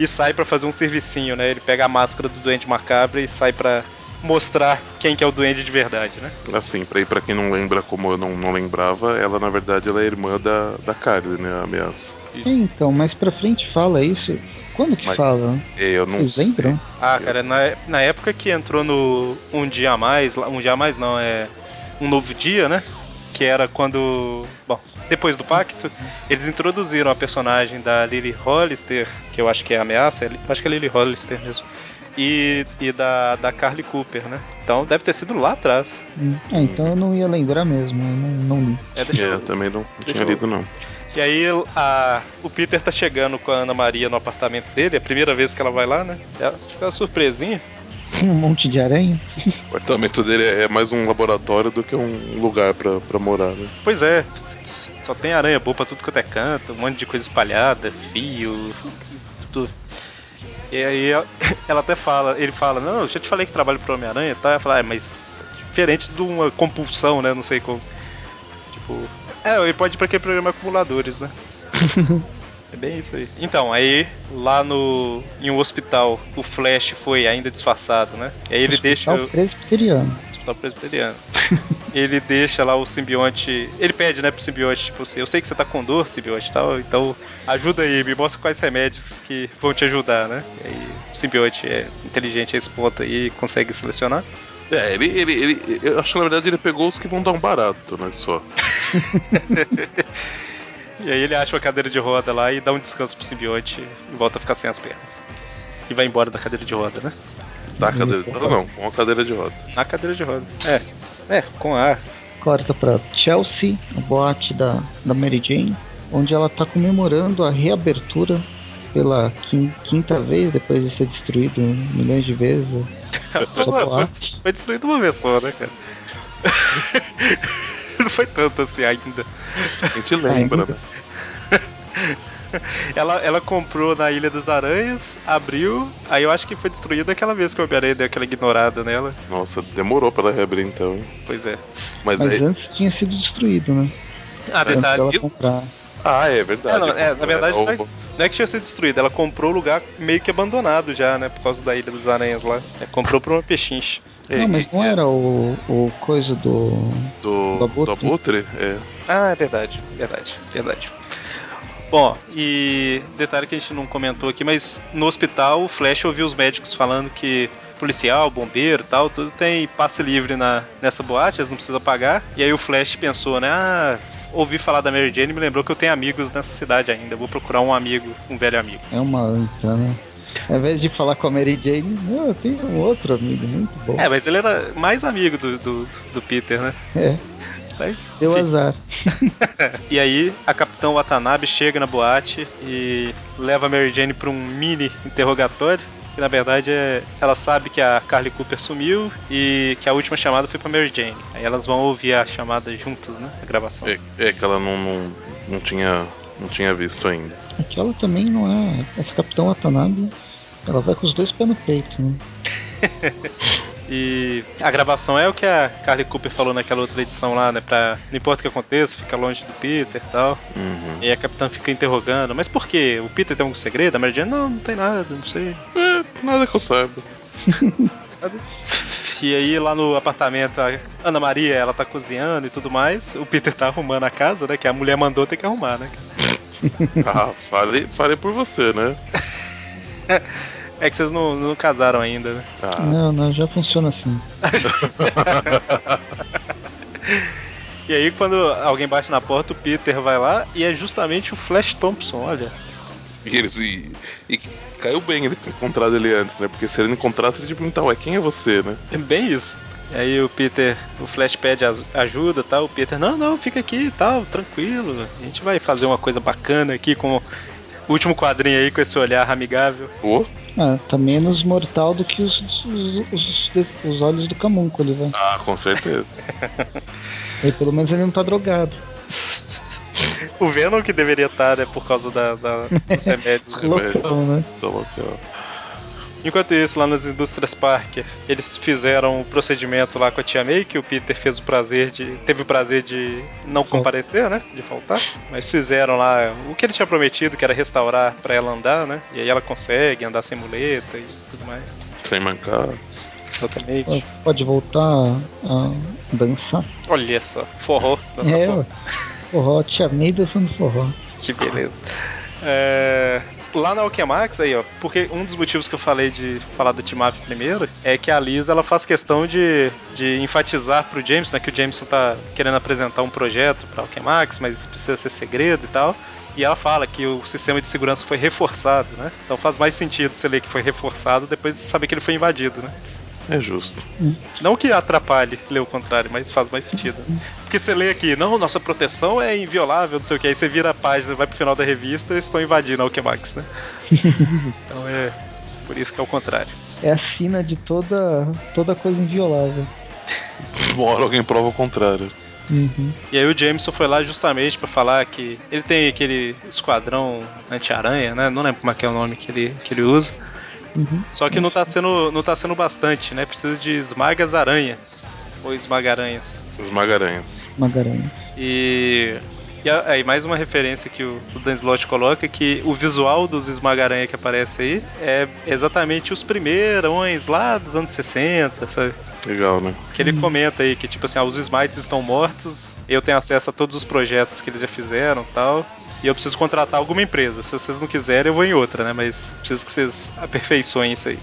E sai pra fazer um servicinho, né? Ele pega a máscara do doente macabro e sai pra mostrar quem que é o doente de verdade, né? Assim, pra, pra quem não lembra como eu não, não lembrava, ela na verdade ela é irmã da, da Carly, né? A ameaça. É, então, mais pra frente fala isso. Quando que Mas- fala? É, eu não Vocês sei. lembram? Ah, cara, na, na época que entrou no Um Dia a Mais, Um Dia a Mais não, é Um Novo Dia, né? Que era quando. Bom, depois do pacto, eles introduziram a personagem da Lily Hollister, que eu acho que é a ameaça, eu acho que é Lily Hollister mesmo. E, e da, da Carly Cooper, né? Então deve ter sido lá atrás. É, então eu não ia lembrar mesmo, eu não, não li. É, deixa É, eu- eu também não, não Deixa tinha eu- lido, não. E aí a- o Peter tá chegando com a Ana Maria no apartamento dele, é a primeira vez que ela vai lá, né? É uma surpresinha. *laughs* Um monte de aranha. O apartamento dele é mais um laboratório do que um lugar pra, pra morar, né? Pois é, só tem aranha boa pra tudo quanto é canto, um monte de coisa espalhada, fio, tudo. E aí *laughs* ela- até fala, ele fala, não, eu já te falei que trabalho pro Homem-Aranha, tá? Ela fala, ah, mas diferente de uma compulsão, né? Não sei como. Tipo. É, ele pode ir pra aquele programa acumuladores, né? *laughs* É bem isso aí. Então, aí lá no. em um hospital, o Flash foi ainda disfarçado, né? E aí ele deixa. Hospital presbiteriano. Hospital Presbiteriano. ele deixa lá o simbionte. Ele pede, né, pro simbionte, tipo assim, eu sei que você tá com dor, simbionte e tal, então ajuda aí, me mostra quais remédios que vão te ajudar, né? E aí o simbionte é inteligente a esse ponto aí e consegue selecionar. É, ele, ele, ele. Eu acho que na verdade ele pegou os que vão dar um barato, né? Só. *laughs* E aí ele acha uma cadeira de roda lá e dá um descanso pro simbionte e volta a ficar sem as pernas. E vai embora da cadeira de roda, né? Tá, cadeira de roda? Não, com a cadeira de roda. Na cadeira de roda. É. É, com a. Corta pra Chelsea, a boate da, da Mary Jane, onde ela tá comemorando a reabertura pela quin- quinta vez, depois de ser destruído milhões de vezes. *laughs* Só foi, foi destruído uma vez só, né, cara? *laughs* Não foi tanto assim ainda. A gente lembra, ainda. né? *laughs* *laughs* Ela, ela comprou na Ilha das Aranhas, abriu, aí eu acho que foi destruída aquela vez que o Homem-Aranha deu aquela ignorada nela. Nossa, demorou pra ela reabrir então, hein? Pois é. Mas, Mas aí. antes tinha sido destruído, né? Ah, Antes detalhe. dela eu- comprar. Ah, é verdade. É, não, é, na verdade, o- não é- Não é que tinha sido destruída, ela comprou o lugar meio que abandonado já, né? Por causa da Ilha das Aranhas lá. É, comprou por uma pechinche. é, Não, mas não é, era o, o coisa do. do, do Abutre? do Abutre? É. Ah, é verdade, verdade, verdade. Bom, e detalhe que a gente não comentou aqui, mas no hospital o Flash ouviu os médicos falando que policial, bombeiro tal, tudo tem passe livre na, nessa boate, eles não precisam pagar. E aí o Flash pensou, né? Ah, ouvi falar da Mary Jane e me lembrou que eu tenho amigos nessa cidade ainda. Vou procurar um amigo, um velho amigo. É uma anta, né? Ao invés de falar com a Mary Jane, não, eu tenho um outro amigo muito bom. É, mas ele era mais amigo do, do, do Peter, né? É. Mas, Deu enfim. azar. *laughs* E aí, a Capitão Watanabe chega na boate e leva a Mary Jane pra um mini interrogatório. Que na verdade é. Ela sabe que a Carly Cooper sumiu e que a última chamada foi pra Mary Jane. Aí elas vão ouvir a chamada juntas, né? A gravação. É, é que ela não, não, não, tinha, não tinha visto ainda. Aquela também não é. Essa Capitão Watanabe, ela vai com os dois pés no peito, né? *laughs* E a gravação é o que a Carly Cooper falou naquela outra edição lá, né? Pra não importa o que aconteça, fica longe do Peter e tal. Uhum. E aí a capitã fica interrogando, mas por quê? O Peter tem algum segredo? A Mary Jane, não, não tem nada, não sei. É, nada que eu saiba. *laughs* E aí lá no apartamento, a Ana Maria, ela tá cozinhando e tudo mais. O Peter tá arrumando a casa, né? Que a mulher mandou ter que arrumar, né? *laughs* Ah, fale, fale por você, né? *laughs* É que vocês não, não casaram ainda, né? Ah, Não, não, já funciona assim. *laughs* E aí quando alguém bate na porta, o Peter vai lá e é justamente o Flash Thompson, olha. e, eles, e, e caiu bem ele ter encontrado ele antes, né? Porque se ele não encontrasse, ele ia perguntar, ué, quem é você, né? É bem isso. E aí o Peter, o Flash pede ajuda tal. O Peter, não, não, fica aqui e tal, tranquilo. A gente vai fazer uma coisa bacana aqui com o último quadrinho aí com esse olhar amigável. Pô, Ah, tá menos mortal do que os, os, os, os olhos do camúnculo, vai. ah, com certeza. *laughs* E pelo menos ele não tá drogado. O Venom que deveria estar, né, por causa da, da, dos *laughs* remédios. Loucão, né? Só aquela. Enquanto isso, lá nas indústrias Parker, eles fizeram o procedimento lá com a Tia May, que o Peter fez o prazer de. teve o prazer de não comparecer, né? De faltar. Mas fizeram lá o que ele tinha prometido, que era restaurar pra ela andar, né? E aí ela consegue andar sem muleta e tudo mais. Sem mancar. Exatamente. Pode- voltar a dançar. Olha só, forró. dança É. Forró, tia May dançando forró. Que beleza. É, Lá na Alquemax, aí, ó, porque um dos motivos que eu falei de falar do team up primeiro é que a Liz ela faz questão de, de enfatizar pro Jameson, né, que o Jameson tá querendo apresentar um projeto pra Alquemax, mas precisa ser segredo e tal. E ela fala que o sistema de segurança foi reforçado, né? Então faz mais sentido você ler que foi reforçado depois de saber que ele foi invadido, né? É justo. Não que atrapalhe ler o contrário, mas faz mais sentido. Porque você lê aqui, não, nossa proteção é inviolável, não sei o que, aí você vira a página, vai pro final da revista e estão invadindo a Alquemax, né? *laughs* então é por isso que é o contrário. É a sina de toda, toda coisa inviolável. Uma hora alguém prova o contrário. Uhum. E aí o Jameson foi lá justamente pra falar que ele tem aquele esquadrão anti-aranha, né? Não lembro como é que é o nome que ele, que ele usa. Uhum. Só que não tá sendo, não tá sendo bastante, né? Precisa de esmagas aranha. Ou esmagaranhas. Os magaranhas. Magaranha. E. E aí, mais uma referência que o, o Dan Slott coloca que o visual dos Esmagaranha que aparece aí é exatamente os primeirões lá dos anos 60, sabe? Legal, né? Que ele comenta aí que, tipo assim, ah, os Smites estão mortos, eu tenho acesso a todos os projetos que eles já fizeram e tal, e eu preciso contratar alguma empresa. Se vocês não quiserem, eu vou em outra, né? Mas preciso que vocês aperfeiçoem isso aí.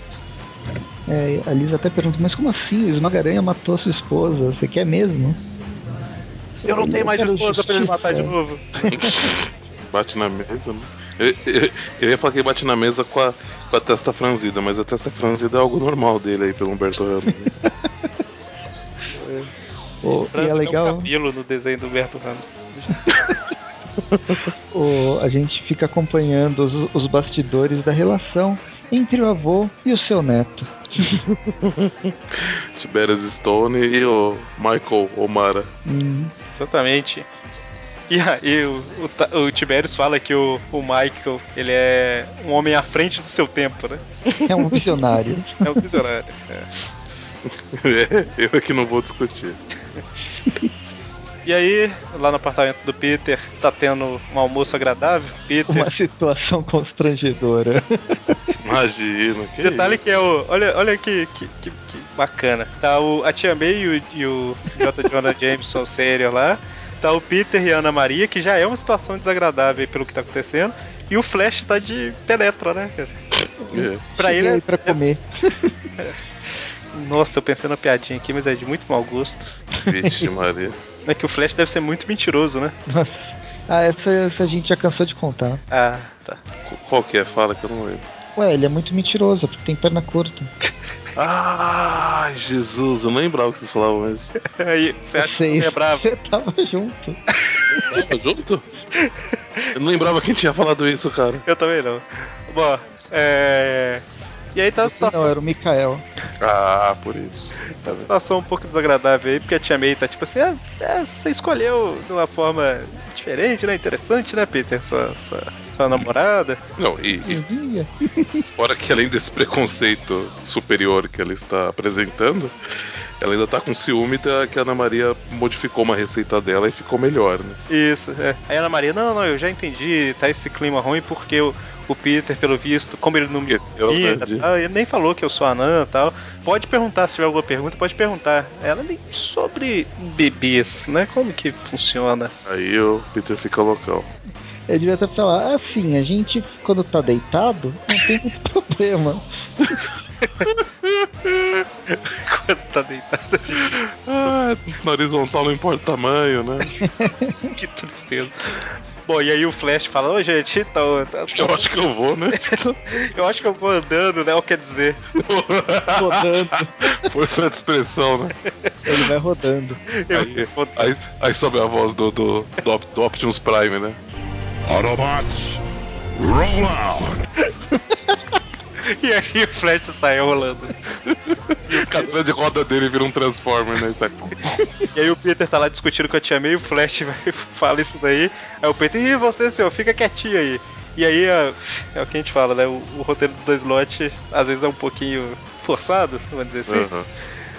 É, a Liz até pergunta, mas como assim? O Esmagaranha matou sua esposa? Você quer mesmo? Eu não tenho mais esposa pra ele matar de novo. *laughs* Bate na mesa, né? Eu, eu- eu ia falar que ele bate na mesa com a, com a testa franzida, mas a testa franzida é algo normal dele aí pelo Humberto Ramos. *laughs* né? O- e é tem um legal, cabelo no desenho do Humberto Ramos. *laughs* o- a gente fica acompanhando os, os bastidores da relação entre o avô e o seu neto. *laughs* Tiberius Stone e o Michael O'Mara. Hum, Exatamente. E aí o, o, o Tiberius fala que o, o Michael, ele é um homem à frente do seu tempo, né? é um visionário. *laughs* É um visionário. é. *laughs* É, eu é que não vou discutir. E aí, lá no apartamento do Peter, tá tendo um almoço agradável. Peter. Uma situação constrangedora. Imagina. Que Detalhe que é o. Olha, olha que, que, que- que bacana. Tá o, a Tia May e o, e o J. Jonah Jameson *laughs* sério lá. Tá o Peter e a Ana Maria, que já é uma situação desagradável aí pelo que tá acontecendo. E o Flash tá de penetra, né, cara? É. Pra ele Cheguei é, pra comer. *laughs* Nossa, eu pensei na piadinha aqui, mas é de muito mau gosto. Vixe, Maria. É que o Flash deve ser muito mentiroso, né? Ah, essa, essa a gente já cansou de contar. Ah, tá. Qu- Qual que é? Fala que eu não lembro. Ué, ele é muito mentiroso, porque tem perna curta. Ai, *laughs* Jesus, eu não lembrava que vocês falavam mas *laughs* Aí, você acha que eu Vocês- lembrava? Você tava junto. Tava junto? Eu não lembrava quem tinha falado isso, cara. Eu também não. Bom, é. E aí tá a situação. Não, era o Mikael. Ah, por isso. Tá uma situação um pouco desagradável aí, porque a Tia May tá tipo assim, ah, é, você escolheu de uma forma diferente, né? Interessante, né, Peter? Sua, sua, sua namorada. Não, e, e *laughs* fora que além desse preconceito superior que ela está apresentando, ela ainda tá com ciúme da que a Ana Maria modificou uma receita dela e ficou melhor, né? Isso, é. Aí a Ana Maria, não, não, eu já entendi, tá esse clima ruim porque o, o Peter, pelo visto, como ele não me conhecia, né, de- tal, ele nem falou que eu sou anã e tal. Pode perguntar se tiver alguma pergunta, pode perguntar. Ela nem sobre bebês, né? Como que funciona? Aí o Peter fica loucão. Eu devia até falar, assim, a gente, quando tá deitado, não tem muito *laughs* problema. *laughs* Quando tá deitado, gente, Ah, na horizontal não importa o tamanho, né? *laughs* que tristeza. Bom, e aí o Flash fala, ô gente, então, tá- Eu acho que eu vou, né? *laughs* eu acho que eu vou andando, né? O que quer dizer? Rodando. *laughs* Força de expressão, né? Ele vai rodando. Aí, aí, aí sobe a voz do, do, do, Op- do Optimus Prime, né? Autobots, roll out. *laughs* E aí o Flash sai rolando. E o cadeira de roda dele vira um Transformer, né? Pum, E aí o Peter tá lá discutindo com a Tia May, o Flash vai, fala isso daí. Aí o Peter, e você, senhor, fica quietinho aí. E aí é, é o que a gente fala, né? O, o roteiro do dois slot às vezes é um pouquinho forçado, vamos dizer assim. aham.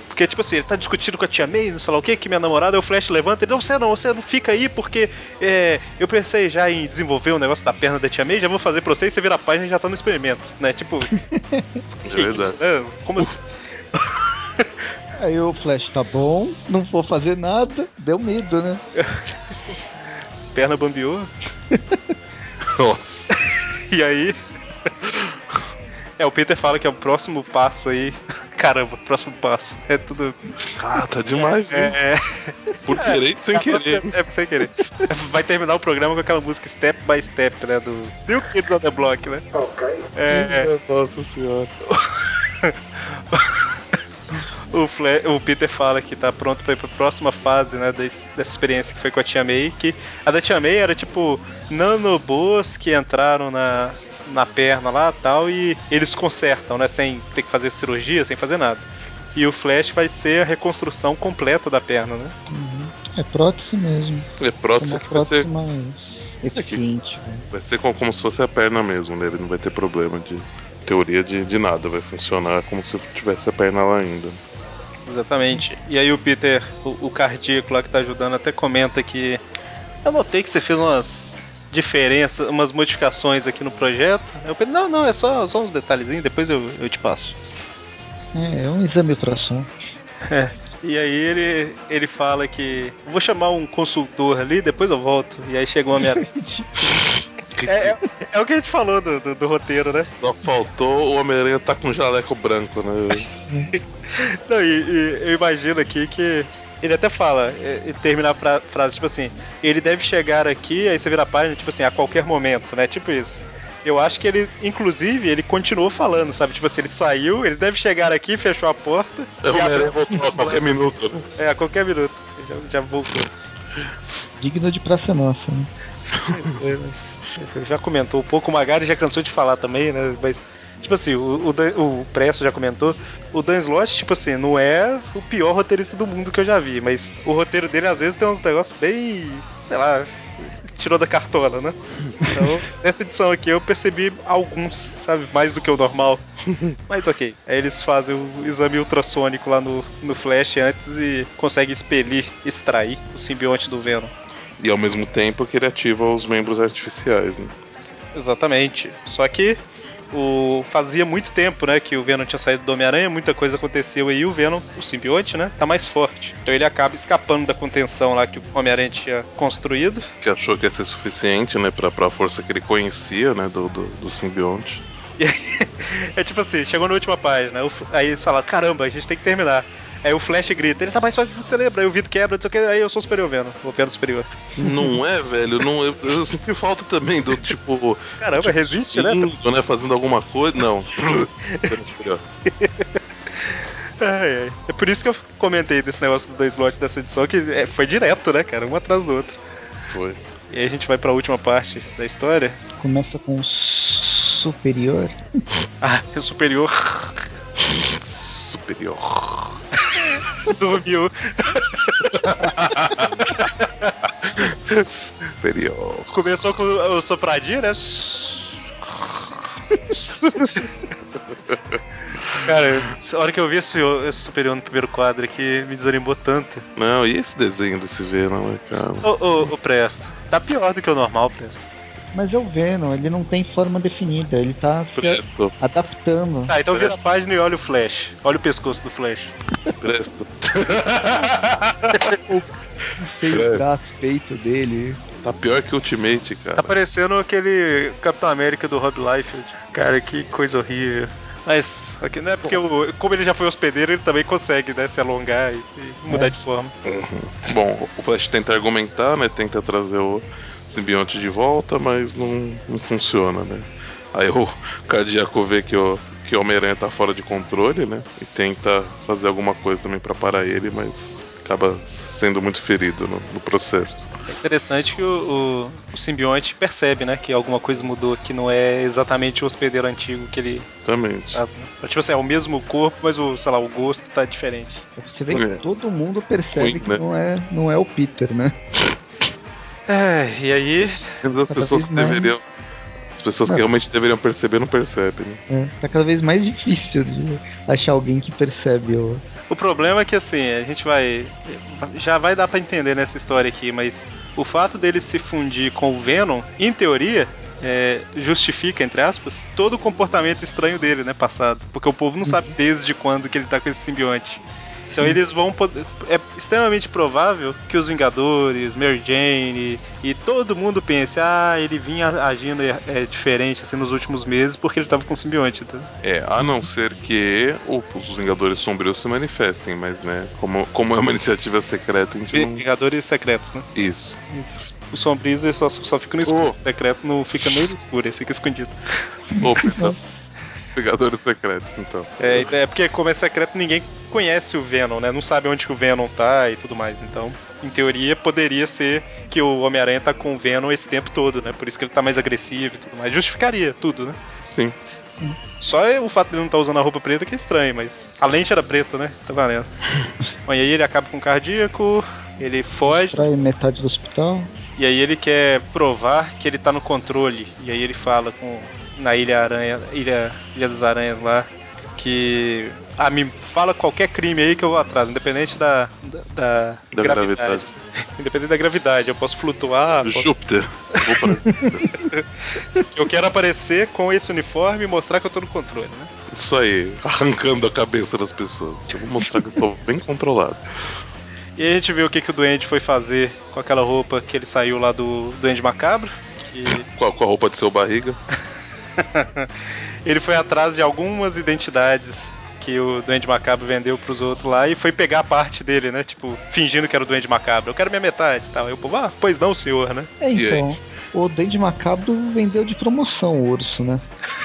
Porque, tipo assim, ele tá discutindo com a tia May, não sei lá o que, que minha namorada, o Flash levanta e não, você não, você não fica aí, porque é, eu pensei já em desenvolver um negócio da perna da tia May, já vou fazer pra você e você vira a página e já tá no experimento, né? Tipo, *laughs* que É isso, verdade. né? Como assim? *laughs* Aí o Flash tá bom, não vou fazer nada. Deu medo, né? *laughs* Perna bambiou. *laughs* Nossa. E aí. É, o Peter fala que é o próximo passo aí. Caramba, próximo passo. É tudo. Ah, tá demais, né? É. Por querer e sem querer. É, sem querer. Vai terminar o programa com aquela música Step by Step, né? Do New Kids on the Block, né? É, Nossa senhora. O, Fle- o Peter fala que tá pronto pra ir pra próxima fase, né? Desse- dessa experiência que foi com a Tia May. Que a da Tia May era tipo nanobos que entraram na, na perna lá tal. E eles consertam, né? Sem ter que fazer cirurgia, sem fazer nada. E o Flash vai ser a reconstrução completa da perna, né? É prótese mesmo. É É prótese uma que vai ser, mais eficiente. né? vai ser como, como se fosse a perna mesmo, né? Ele não vai ter problema de teoria de, de nada. Vai funcionar como se tivesse a perna lá ainda. Exatamente. E aí o Peter, o, o cardíaco lá que tá ajudando, até comenta que eu notei que você fez umas diferenças, umas modificações aqui no projeto. Eu pensei, não, não, é só, só uns detalhezinhos, depois eu, eu te passo. É, é um exame ultrassom. E aí ele, ele fala que vou chamar um consultor ali, depois eu volto. E aí chegou a minha. *laughs* é, é, é o que a gente falou do, do, do roteiro, né? Só faltou o Homem-Aranha tá com jaleco branco, né? *laughs* Não, e, e eu imagino aqui que. Ele até fala, é, ele termina a fra- frase, tipo assim, ele deve chegar aqui, aí você vira a página, tipo assim, a qualquer momento, né? Tipo isso. Eu acho que ele, inclusive, ele continuou falando, sabe? Tipo assim, ele saiu, ele deve chegar aqui, fechou a porta. É *laughs* o e Homem-Aranha abriu- voltou a qualquer minuto. É, a qualquer minuto. Ele Já, já voltou. Digno de Praça Nossa, né? *laughs* Já comentou um pouco, o Magari já cansou de falar também, né? Mas, tipo assim, o, o, Dan- o Presto já comentou. O Dan Slott, tipo assim, não é o pior roteirista do mundo que eu já vi, mas o roteiro dele às vezes tem uns negócios bem. sei lá. Tirou da cartola, né? Então, *laughs* nessa edição aqui eu percebi alguns, sabe? Mais do que o normal. Mas ok. Aí eles fazem o exame ultrassônico lá no, no Flash antes e conseguem expelir, extrair o simbionte do Venom. E ao mesmo tempo que ele ativa os membros artificiais, né? Exatamente. Só que o fazia muito tempo, né, que o Venom tinha saído do Homem-Aranha, muita coisa aconteceu aí, o Venom, o simbionte, né, tá mais forte. Então ele acaba escapando da contenção lá que o Homem-Aranha tinha construído. Que achou que ia ser suficiente, né? Pra, pra força que ele conhecia, né? Do, do, do simbionte. *laughs* É tipo assim, chegou na última página, aí eles falam, caramba, a gente tem que terminar. Aí o Flash grita, ele tá mais forte do que você lembra, aí o Vito quebra, não sei o que, aí eu sou superior Venom, o Venom superior. Não é, velho? Não, eu, eu senti falta também do tipo. Caramba, resiste, né? indo, né? Fazendo alguma coisa. Não. *laughs* Ai, ai. É por isso que eu comentei desse negócio do dois slot dessa edição, que é, foi direto, né, cara? Um atrás do outro. Foi. E aí a gente vai pra última parte da história. Começa com o superior. *laughs* Ah, o superior *laughs* Superior. Dormiu. Superior. Começou com o sopradinho, né? Cara, a hora que eu vi esse, esse superior no primeiro quadro aqui, me desanimou tanto. Não, e esse desenho desse Venom, né, cara? Ô, ô, ô, Presto, tá pior do que o normal, Presto. Mas é o Venom, ele não tem forma definida, ele tá se Presto, adaptando. Tá, então vira a página e olha o Flash. Olha o pescoço do Flash. presto. Não sei É. o braço, peito dele. Tá pior que Ultimate, Tá cara. parecendo aquele Capitão América do Rob Liefeld. Cara, que coisa horrível. Mas, aqui, né, porque o- como ele já foi hospedeiro, ele também consegue, né, se alongar e, e mudar É. de forma. Bom, o Flash tenta argumentar, né? Tenta trazer o simbionte de volta, mas não, não funciona, né? Aí o Cardíaco vê que o, que o Homem-Aranha tá fora de controle, né? E tenta fazer alguma coisa também pra parar ele, mas acaba sendo muito ferido no, no processo. É interessante que o, o, o simbionte percebe, né, que alguma coisa mudou, que não é exatamente o hospedeiro antigo que ele Justamente. tava. Tipo assim, é o mesmo corpo, mas o, sei lá, o gosto tá diferente. Você vê que É. todo mundo percebe que né? não, é, não é o Peter, né? *laughs* É, e aí, as pessoas que mais- deveriam. As pessoas que realmente deveriam perceber não percebem, né? É, tá cada vez mais difícil de achar alguém que percebe o. o problema é que assim, a gente vai. Já vai dar pra entender nessa história aqui, mas o fato dele se fundir com o Venom, em teoria. é, justifica, entre aspas, todo o comportamento estranho dele, né, passado. Porque o povo não sabe desde quando que ele tá com esse simbionte. Então eles vão poder. É extremamente provável que os Vingadores, Mary Jane e todo mundo pense: ah, ele vinha agindo é, é, diferente assim nos últimos meses porque ele tava com simbionte. Tá? É, a não ser que os Vingadores Sombrios se manifestem, mas né, como, como é uma iniciativa secreta, a gente não. Vingadores secretos, né? Isso. Isso. O sombrios só, só fica no escuro. Oh. O secreto não fica nem no escuro, ele fica escondido. Ô, perdão. *laughs* Vingadores secretos, então. É, é porque, como é secreto, ninguém conhece o Venom, né? Não sabe onde que o Venom tá e tudo mais. Então, em teoria, poderia ser que o Homem-Aranha tá com o Venom esse tempo todo, né? Por isso que ele tá mais agressivo e tudo mais. Justificaria tudo, né? Sim. Só é o fato de ele não estar usando a roupa preta que é estranho, mas a lente era preta, né? Tá valendo. *laughs* Bom, e aí ele acaba com o cardíaco, ele foge. Trai metade do hospital. E aí ele quer provar que ele tá no controle. E aí ele fala com na Ilha Aranha, Ilha, Ilha das Aranhas lá, que ah, me fala qualquer crime aí que eu vou atrás, independente da da, da Da gravidade. *laughs* Independente da gravidade, eu posso flutuar, posso- Júpiter. *laughs* Eu quero aparecer com esse uniforme e mostrar que eu tô no controle, né? Isso aí, arrancando a cabeça das pessoas. Eu vou mostrar que eu estou bem controlado. E aí a gente vê o que, que o Duende foi fazer com aquela roupa que ele saiu lá do Duende Macabro, que Com a, com a roupa de seu barriga. *laughs* *laughs* ele foi atrás de algumas identidades que o Duende Macabro vendeu pros outros lá e foi pegar a parte dele, né? Tipo, fingindo que era o Duende Macabro. Eu quero minha metade e tal. Aí o povo, ah, pois não, senhor, né? É, então. O Dente Macabro vendeu de promoção o urso, né? *laughs*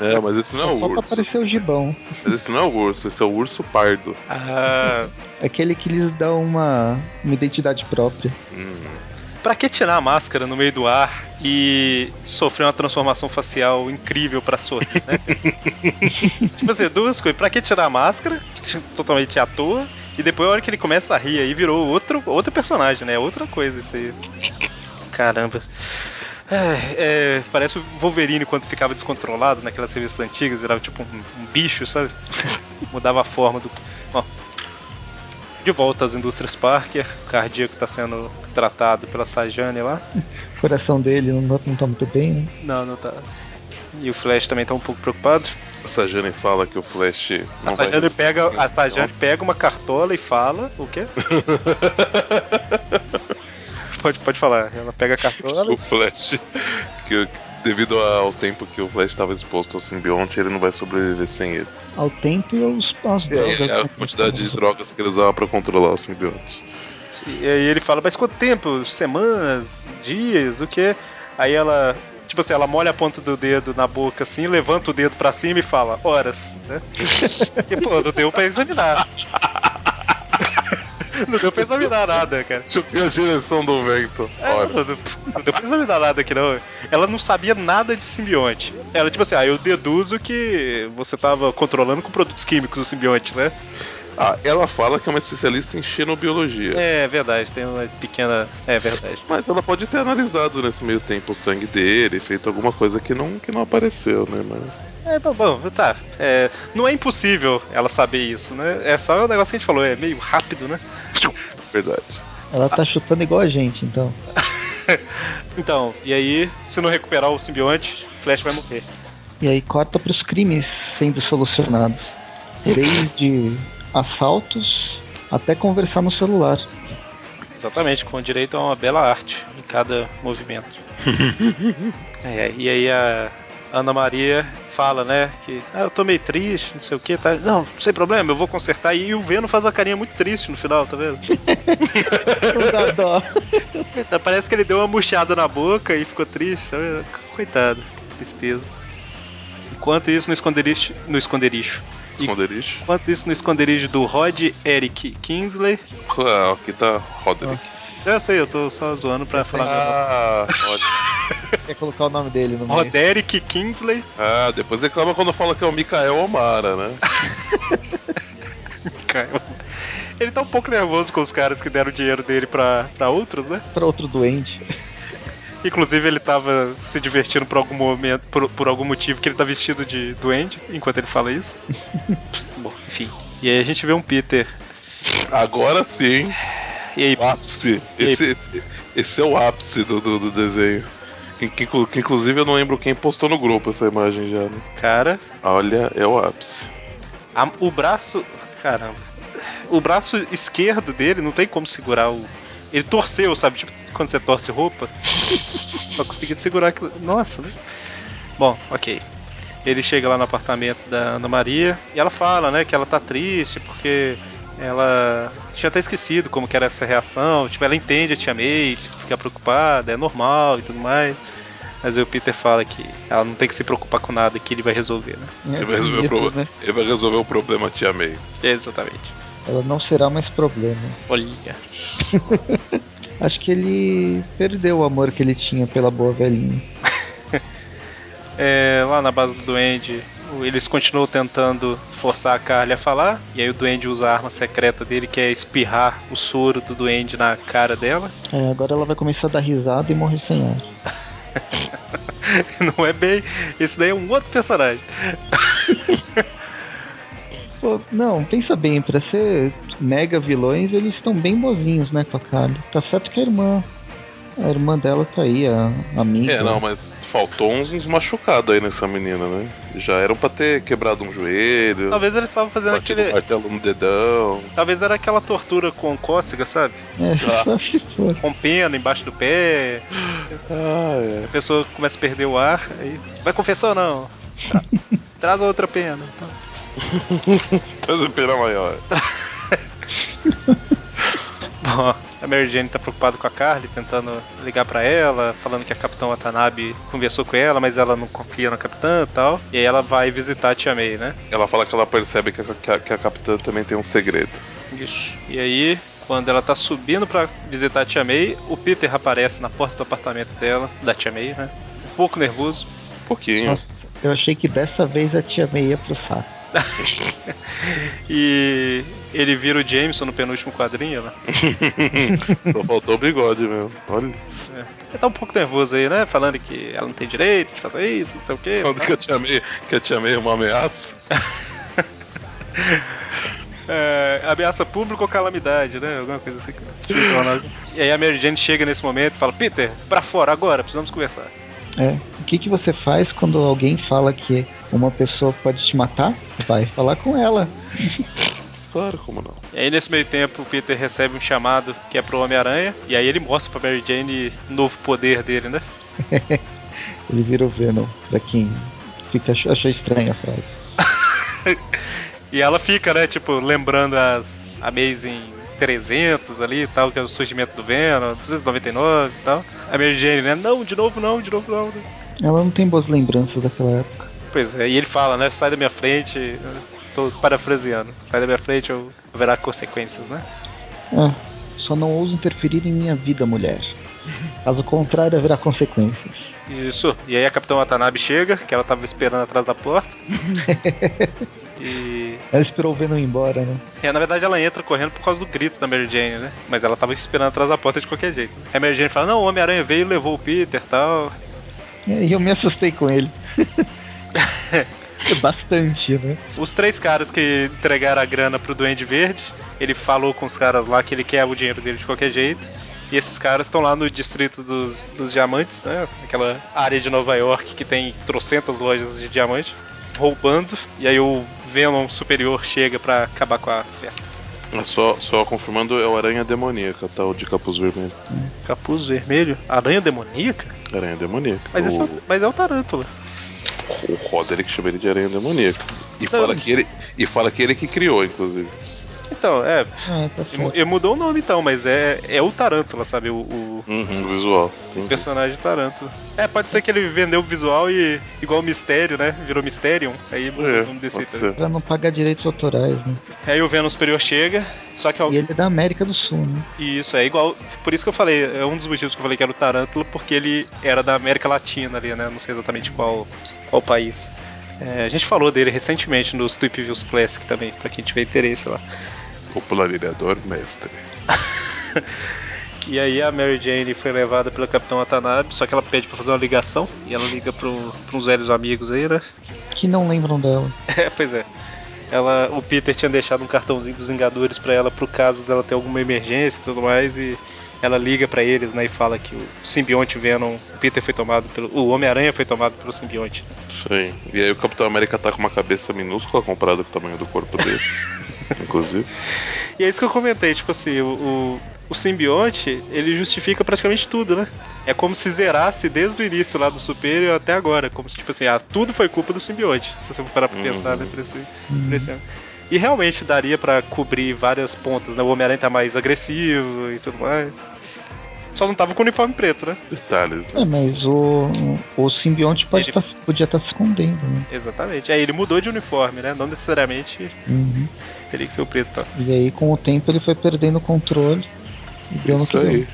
É, mas esse não é Só o urso. aparecer o gibão. Mas esse não é o urso, esse é o urso pardo. *laughs* Ah, É aquele que lhes dá uma, uma identidade própria. Hum. pra que tirar a máscara no meio do ar e sofrer uma transformação facial incrível pra sorrir, né? *laughs* tipo assim, duas coisas. Pra que tirar a máscara, totalmente à toa, e depois a hora que ele começa a rir aí virou outro, outro personagem, né? Outra coisa isso aí. Caramba. É, é, parece o Wolverine quando ficava descontrolado naquelas revistas antigas, virava tipo um, um bicho, sabe? Mudava a forma do. Ó. De volta às indústrias Parker, o cardíaco tá sendo tratado pela Sajane lá. O coração dele não, não tá muito bem, né? Não, não tá. E o Flash também tá um pouco preocupado. A Sajane fala que o Flash. Não a Sajane pega, a. Sajane pega uma cartola e fala o quê? *laughs* pode, pode falar. Ela pega a cartola. O Flash. Que devido ao tempo que o Flash estava exposto ao simbionte, ele não vai sobreviver sem ele. Ao tempo e aos, às drogas. É, a né? quantidade de drogas que ele usava pra controlar o simbionte. E aí ele fala, mas quanto tempo? Semanas? Dias? O quê? Aí ela. Tipo assim, ela molha a ponta do dedo na boca assim, levanta o dedo pra cima e fala, horas, né? *laughs* e pô, não deu pra examinar. *laughs* não deu pra examinar nada, cara. Ver a direção do vento. É, não, não, não deu pra examinar nada aqui, não. Ela não sabia nada de simbionte. Ela, tipo assim, ah, eu deduzo que você tava controlando com produtos químicos o simbionte, né? Ah, ela fala que é uma especialista em xenobiologia. É verdade, tem uma pequena. É verdade. Mas ela pode ter analisado nesse meio tempo o sangue dele, feito alguma coisa que não, que não apareceu, né? Mas. É, bom, bom, tá. É, não é impossível ela saber isso, né? É só o negócio que a gente falou, é meio rápido, né? *laughs* Verdade. Ela tá chutando igual a gente, então. *laughs* Então, e aí, se não recuperar o simbionte, Flash vai morrer. E aí corta pros crimes sendo solucionados. Desde assaltos até conversar no celular. Exatamente, com direito a uma bela arte em cada movimento. *laughs* É, e aí a Ana Maria fala, né, que ah, eu tô meio triste, não sei o que, tá? Não, sem problema, eu vou consertar. E o Veno faz uma carinha muito triste no final, tá vendo? Dá *laughs* dó. *laughs* Parece que ele deu uma murchada na boca e ficou triste, tá vendo? Coitado, tristeza. Enquanto isso, no esconderijo. No esconderijo. Esconderijo. Enquanto isso, no esconderijo do Rod Eric Kingsley. Ah, aqui tá Roderick. Eu sei, eu tô só zoando pra falar meu Ah, *laughs* ótimo. Quer colocar o nome dele no nome. meio? Roderick Kingsley. Ah, depois reclama quando fala que é o Mikael Omara, né? Cara, Ele tá um pouco nervoso com os caras que deram o dinheiro dele pra, pra outros, né? Pra outro doente. Inclusive ele tava se divertindo por algum momento, por, por algum motivo que ele tá vestido de duende enquanto ele fala isso. *laughs* Bom, enfim. E aí a gente vê um Peter. Agora sim. E aí, O ápice. Esse, esse, esse é o ápice do, do, do desenho. Que, que, que, inclusive eu não lembro quem postou no grupo essa imagem já, né? cara, Olha, é o ápice. a- o braço. Caramba. O braço esquerdo dele não tem como segurar o. Ele torceu, sabe? Tipo quando você torce roupa. *laughs* pra conseguir segurar aquilo. Nossa, né? Bom, ok. Ele chega lá no apartamento da Ana Maria e ela fala, né, que ela tá triste porque ela tinha até esquecido como que era essa reação. Tipo, ela entende a tia May, fica preocupada, é normal e tudo mais. Mas aí o Peter fala que ela não tem que se preocupar com nada, que ele vai resolver, né? Ele vai resolver, o, problema. né? Ele vai resolver o problema, tia May. Exatamente. Ela não será mais problema. Olha. *laughs* Acho que ele perdeu o amor que ele tinha pela boa velhinha. *laughs* É, lá na base do Duende, eles continuam tentando forçar a Carly a falar. E aí o Duende usa a arma secreta dele, que é espirrar o soro do Duende na cara dela. É, agora ela vai começar a dar risada e morrer sem ar. *laughs* Não é bem. Esse daí é um outro personagem. Pô, não, pensa bem, pra ser mega vilões, eles estão bem bozinhos, né, com a Kali. Tá certo que a irmã. A irmã dela tá aí, a amiga. É, não, mas faltou uns, uns machucados aí nessa menina, né? Já eram pra ter quebrado um joelho, Talvez eles estavam fazendo aquele. um martelo no dedão. Talvez era aquela tortura com cócega, sabe? É, Ah. só se for. Com pena embaixo do pé. Ah, A pessoa começa a perder o ar. Aí. Vai confessar ou não? Tá. Traz a outra pena. Então. Faz a pena maior. Bom, a Mary Jane tá preocupada com a Carly, tentando ligar pra ela, falando que a Capitã Watanabe conversou com ela, mas ela não confia na Capitã e tal. E aí ela vai visitar a Tia May, né? Ela fala que ela percebe que a, que a- que a capitã também tem um segredo. Isso. E aí, quando ela tá subindo pra visitar a Tia May, o Peter aparece na porta do apartamento dela, da Tia May, né? Um pouco nervoso. Um pouquinho. Nossa, eu achei que dessa vez a tia May ia pro saco. *laughs* E ele vira o Jameson no penúltimo quadrinho, né? *laughs* Só faltou o bigode mesmo. Olha. Ele tá um pouco nervoso aí, né? Falando que ela não tem direito de fazer isso, não sei o quê. Falando que a tia May, que a tia May é uma ameaça. *laughs* É, ameaça pública ou calamidade, né? Alguma coisa assim. E aí a Mary Jane chega nesse momento e fala: Peter, pra fora agora, precisamos conversar. É. O que, que você faz quando alguém fala que uma pessoa pode te matar? Vai falar com ela. Claro, como não. E aí nesse meio tempo o Peter recebe um chamado que é pro Homem-Aranha. E aí ele mostra pra Mary Jane o novo poder dele, né? *laughs* Ele vira o Venom, pra quem fica, achou estranha a frase. *laughs* E ela fica, né, tipo, lembrando as Amazing 300 ali e tal, que é o surgimento do Venom, 299 e tal. A Mary Jane, né, não, de novo não, de novo não. Ela não tem boas lembranças daquela época. Pois é, e ele fala, né? Sai da minha frente. Tô parafraseando. Sai da minha frente ou haverá consequências, né? É, só não ouse interferir em minha vida, mulher. Caso contrário, haverá consequências. Isso. E aí a Capitã Watanabe chega, que ela tava esperando atrás da porta. *laughs* e. Ela esperou o Venom ir embora, né? É, na verdade ela entra correndo por causa do grito da Mary Jane, né? Mas ela tava esperando atrás da porta de qualquer jeito. Aí a Mary Jane fala, não, o Homem-Aranha veio e levou o Peter e tal. E eu me assustei com ele. *laughs* *laughs* Bastante, né? Os três caras que entregaram a grana pro Duende Verde, ele falou com os caras lá que ele quer o dinheiro dele de qualquer jeito. E esses caras estão lá no distrito dos, dos diamantes, né? Aquela área de Nova York que tem trocentas lojas de diamante, roubando. E aí o Venom superior chega pra acabar com a festa. É Só, só confirmando, é o Aranha Demoníaca, tá? O de capuz vermelho. Capuz vermelho, aranha demoníaca? Aranha Demoníaca. Mas, o, esse é, o- mas é o Tarântula. O Roderick chama ele de Aranha Demoníaca. E fala, que ele, e fala que ele que criou, inclusive. Então, é. Ah, tá Ele ele mudou o nome então, mas é, é o Tarântula, sabe? O, o Uhum, o visual. Entendi. personagem Tarântula. É, pode ser que ele vendeu o visual e, igual o Mistério, né? Virou Mysterium. Aí mudou É, o nome desse aí também. Pra não pagar direitos autorais, né? Aí o Venom Superior chega, só que E ele é da América do Sul, né? E isso é igual. Por isso que eu falei, é um dos motivos que eu falei que era o Tarântula, porque ele era da América Latina ali, né? Não sei exatamente qual, qual país. É, a gente falou dele recentemente nos Tweep Views Classic também, pra quem tiver interesse lá. Popularizador mestre. *laughs* E aí a Mary Jane foi levada pela Capitã Watanabe, só que ela pede pra fazer uma ligação, e ela liga pro, pra uns velhos amigos aí, né? Que não lembram dela. *laughs* É, pois é. Ela, o Peter tinha deixado um cartãozinho dos Vingadores pra ela pro caso dela ter alguma emergência e tudo mais e ela liga pra eles, né, e fala que o simbionte Venom, o Peter foi tomado pelo, o Homem-Aranha foi tomado pelo simbionte. Isso aí. E aí o Capitão América tá com uma cabeça minúscula comparado com o tamanho do corpo dele. *laughs* inclusive. E é isso que eu comentei, tipo assim, o, o, o simbionte, ele justifica praticamente tudo, né? É como se zerasse desde o início lá do Superior até agora, como se tipo assim, ah, tudo foi culpa do simbionte, se você for parar pra Uhum. pensar, né, por esse, por esse ano. E realmente daria pra cobrir várias pontas, né? O Homem-Aranha tá mais agressivo e tudo mais. Só não tava com o uniforme preto, né? Detalhes, né? É, mas o, o simbionte pode Ele- tá- podia estar se escondendo, né? Exatamente. Aí ele mudou de uniforme, né? Não necessariamente Uhum. teria que ser o preto, tá? E aí, com o tempo, ele foi perdendo o controle. E deu no Isso que aí.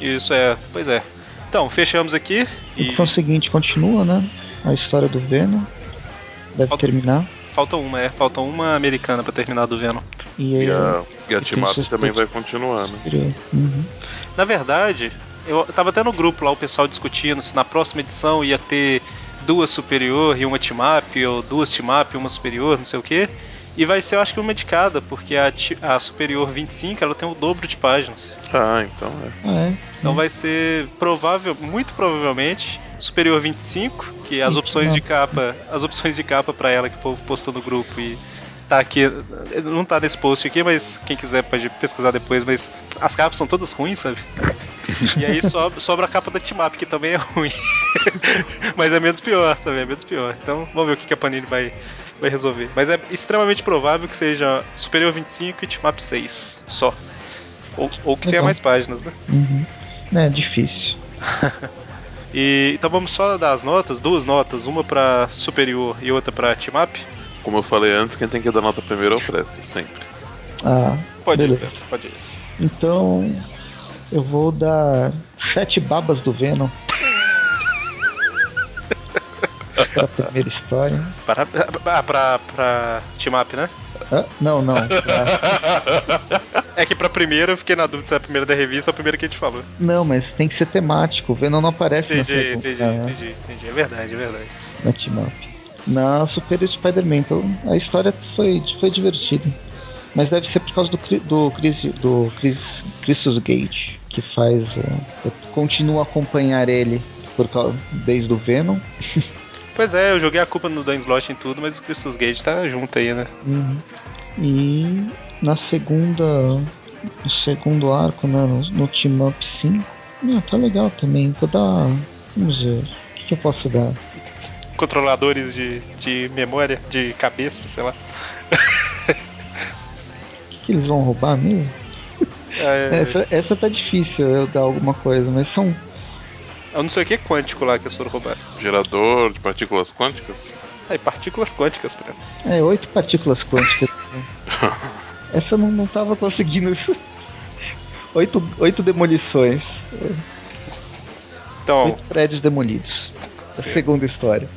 deu. Isso é, pois é. Então, fechamos aqui e Edição seguinte continua, né? A história do Venom. Deve Falta- terminar. Falta uma, é, falta uma americana pra terminar do Venom. E aí. E a, e a E Team Up tem seus também vai continuar, né? Uhum. Na verdade, eu tava até no grupo lá o pessoal discutindo se na próxima edição ia ter duas superior e uma team up, ou duas team up e uma superior, não sei o que. E vai ser, eu acho que uma de cada, porque a, ti- a superior 25 ela tem o dobro de páginas. Ah, então é. Ah, é. Então vai ser provável, muito provavelmente, superior 25, que as opções de capa, as opções de capa pra ela que o povo postou no grupo e tá aqui, não tá nesse post aqui, mas quem quiser pode pesquisar depois, mas as capas são todas ruins, sabe? E aí sobra, *laughs* sobra a capa da Timap, que também é ruim. *laughs* mas é menos pior, sabe? É menos pior. Então vamos ver o que a Panini vai, vai resolver. Mas é extremamente provável que seja Superior 25 e Timap 6 só. Ou, ou que tenha Legal. mais páginas, né? Uhum. É difícil. *laughs* E então vamos só dar as notas, duas notas, uma pra superior e outra pra team up. Como eu falei antes, quem tem que dar nota primeiro é o Presto, sempre. Ah, Pode beleza. ir, pode ir. Então, eu vou dar sete babas do Venom. Pra primeira história. Para, ah, pra, pra team up, né? Ah, não, não. pra- É que pra primeira eu fiquei na dúvida se é a primeira da revista ou a primeira que a gente falou. Não, mas tem que ser temático. O Venom não aparece na Entendi, segunda. entendi, na- entendi, entendi. É verdade, é verdade. na team up. Na Superior Spider-Man, então a história foi, foi divertida. Mas deve ser por causa do, do, Chris, do Chris, Christus Gage, que faz. o- eu continuo a acompanhar ele por causa, desde o Venom. *laughs* Pois é, eu joguei a culpa no Dan Slott em tudo, mas o Christus Gage tá junto aí, né? Uhum. E na segunda. No segundo arco, né? No, no Team Up 5. Ah, tá legal também. Vou dar. Vamos ver. O que, que eu posso dar? Controladores de, de memória, de cabeça, sei lá. O que, que eles vão roubar mesmo? *laughs* É, Essa, essa tá difícil eu dar alguma coisa, mas são. Eu não sei o que é quântico lá que eles foram roubar. Gerador de partículas quânticas? Aí, partículas quânticas, presta. É, oito partículas quânticas. *laughs* Essa eu não, não tava conseguindo. Oito, oito demolições. Então, Oito prédios demolidos. A segunda história.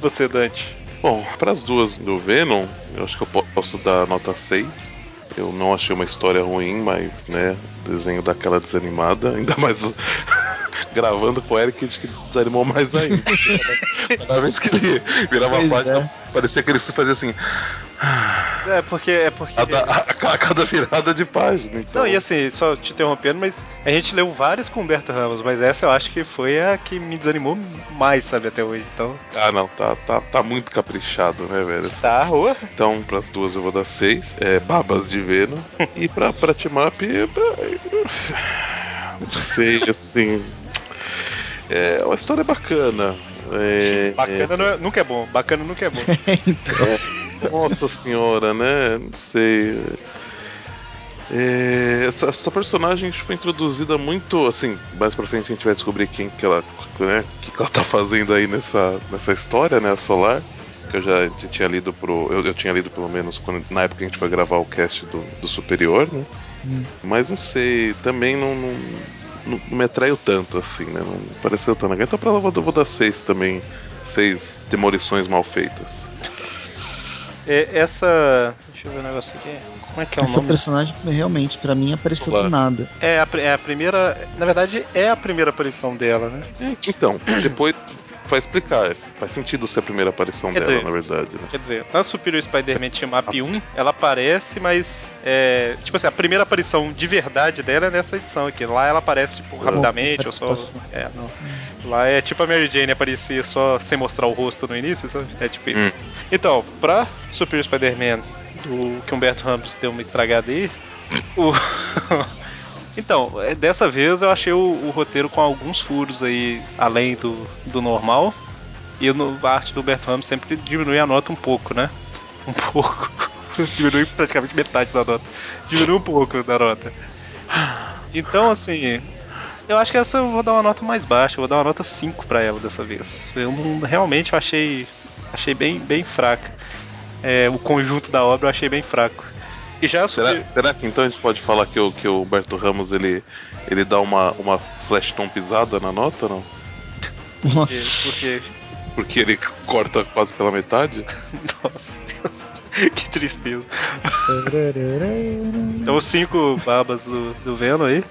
você, Dante. Bom, para as duas do Venom, eu acho que eu po- posso dar nota 6. Eu não achei uma história ruim, mas, né, desenho daquela desanimada, ainda mais *laughs* gravando com o Eric, acho que desanimou mais ainda. *laughs* Cada vez que ele virava a Pois página, é. parecia que ele fazia assim, É porque. É porque... a, a- a cada virada de página. Então, Não, e assim, só te interrompendo, mas a gente leu várias com o Humberto Ramos, mas essa eu acho que foi a que me desanimou mais, sabe, até hoje. Então. Ah, não, tá, tá, tá muito caprichado, né, velho? Tá, rua. Então, pras duas eu vou dar 6. É, babas de Venom. e pra, pra Team Up, é pra- não sei, assim. É uma história bacana. É, Bacana não é- nunca é bom. Bacana nunca é bom. *laughs* é, nossa senhora, né? Não sei. É, essa, essa personagem foi introduzida muito, assim, mais pra frente a gente vai descobrir quem que ela, né, o que, ela tá fazendo aí nessa, nessa história, né, a Solar, que eu já, tinha lido pro, eu, eu tinha lido pelo menos quando, na época que a gente foi gravar o cast do, do Superior, né, mas não sei, também não, não, não- não me atraiu tanto, assim, né, não pareceu tão legal, então pra ela eu vou, dar seis também, seis demolições mal feitas. É, essa. Deixa eu ver o negócio aqui. Como é que é o Essa nome? personagem realmente, pra mim, apareceu Solar. do nada. É a, é a primeira. Na verdade, é a primeira aparição dela, né? Então, depois vai explicar. Faz sentido ser a primeira aparição Quer dela, dizer- na verdade. Né? Quer dizer, na Superior Spider-Man Team Up 1, ela aparece, mas. É, tipo assim, a primeira aparição de verdade dela é nessa edição aqui. Lá ela aparece, tipo, rapidamente, ou só. É, não. Lá é tipo a Mary Jane aparecer só sem mostrar o rosto no início, sabe? É tipo isso. Hum. Então, pra Superior Spider-Man, do que Humberto Ramos deu uma estragada aí, o. *laughs* Então, é, dessa vez eu achei o, o roteiro com alguns furos aí, além do, do normal. E no, a arte do Humberto Ramos sempre diminui a nota um pouco, né? Um pouco. *laughs* diminui praticamente metade da nota. Diminui um pouco da nota. Então, assim, eu acho que essa eu vou dar uma nota mais baixa, eu vou dar uma nota 5 pra ela dessa vez. Eu não, realmente eu achei, achei bem, bem fraca. É, o conjunto da obra eu achei bem fraco. E já Será, sobre- será que então a gente pode falar que o, que o Humberto Ramos ele, ele dá uma, uma flash tom pisada na nota, não? Nossa. porque, porque Porque ele corta quase pela metade? Nossa, *laughs* que tristeza. *laughs* Então, os cinco babas do, do Venom aí.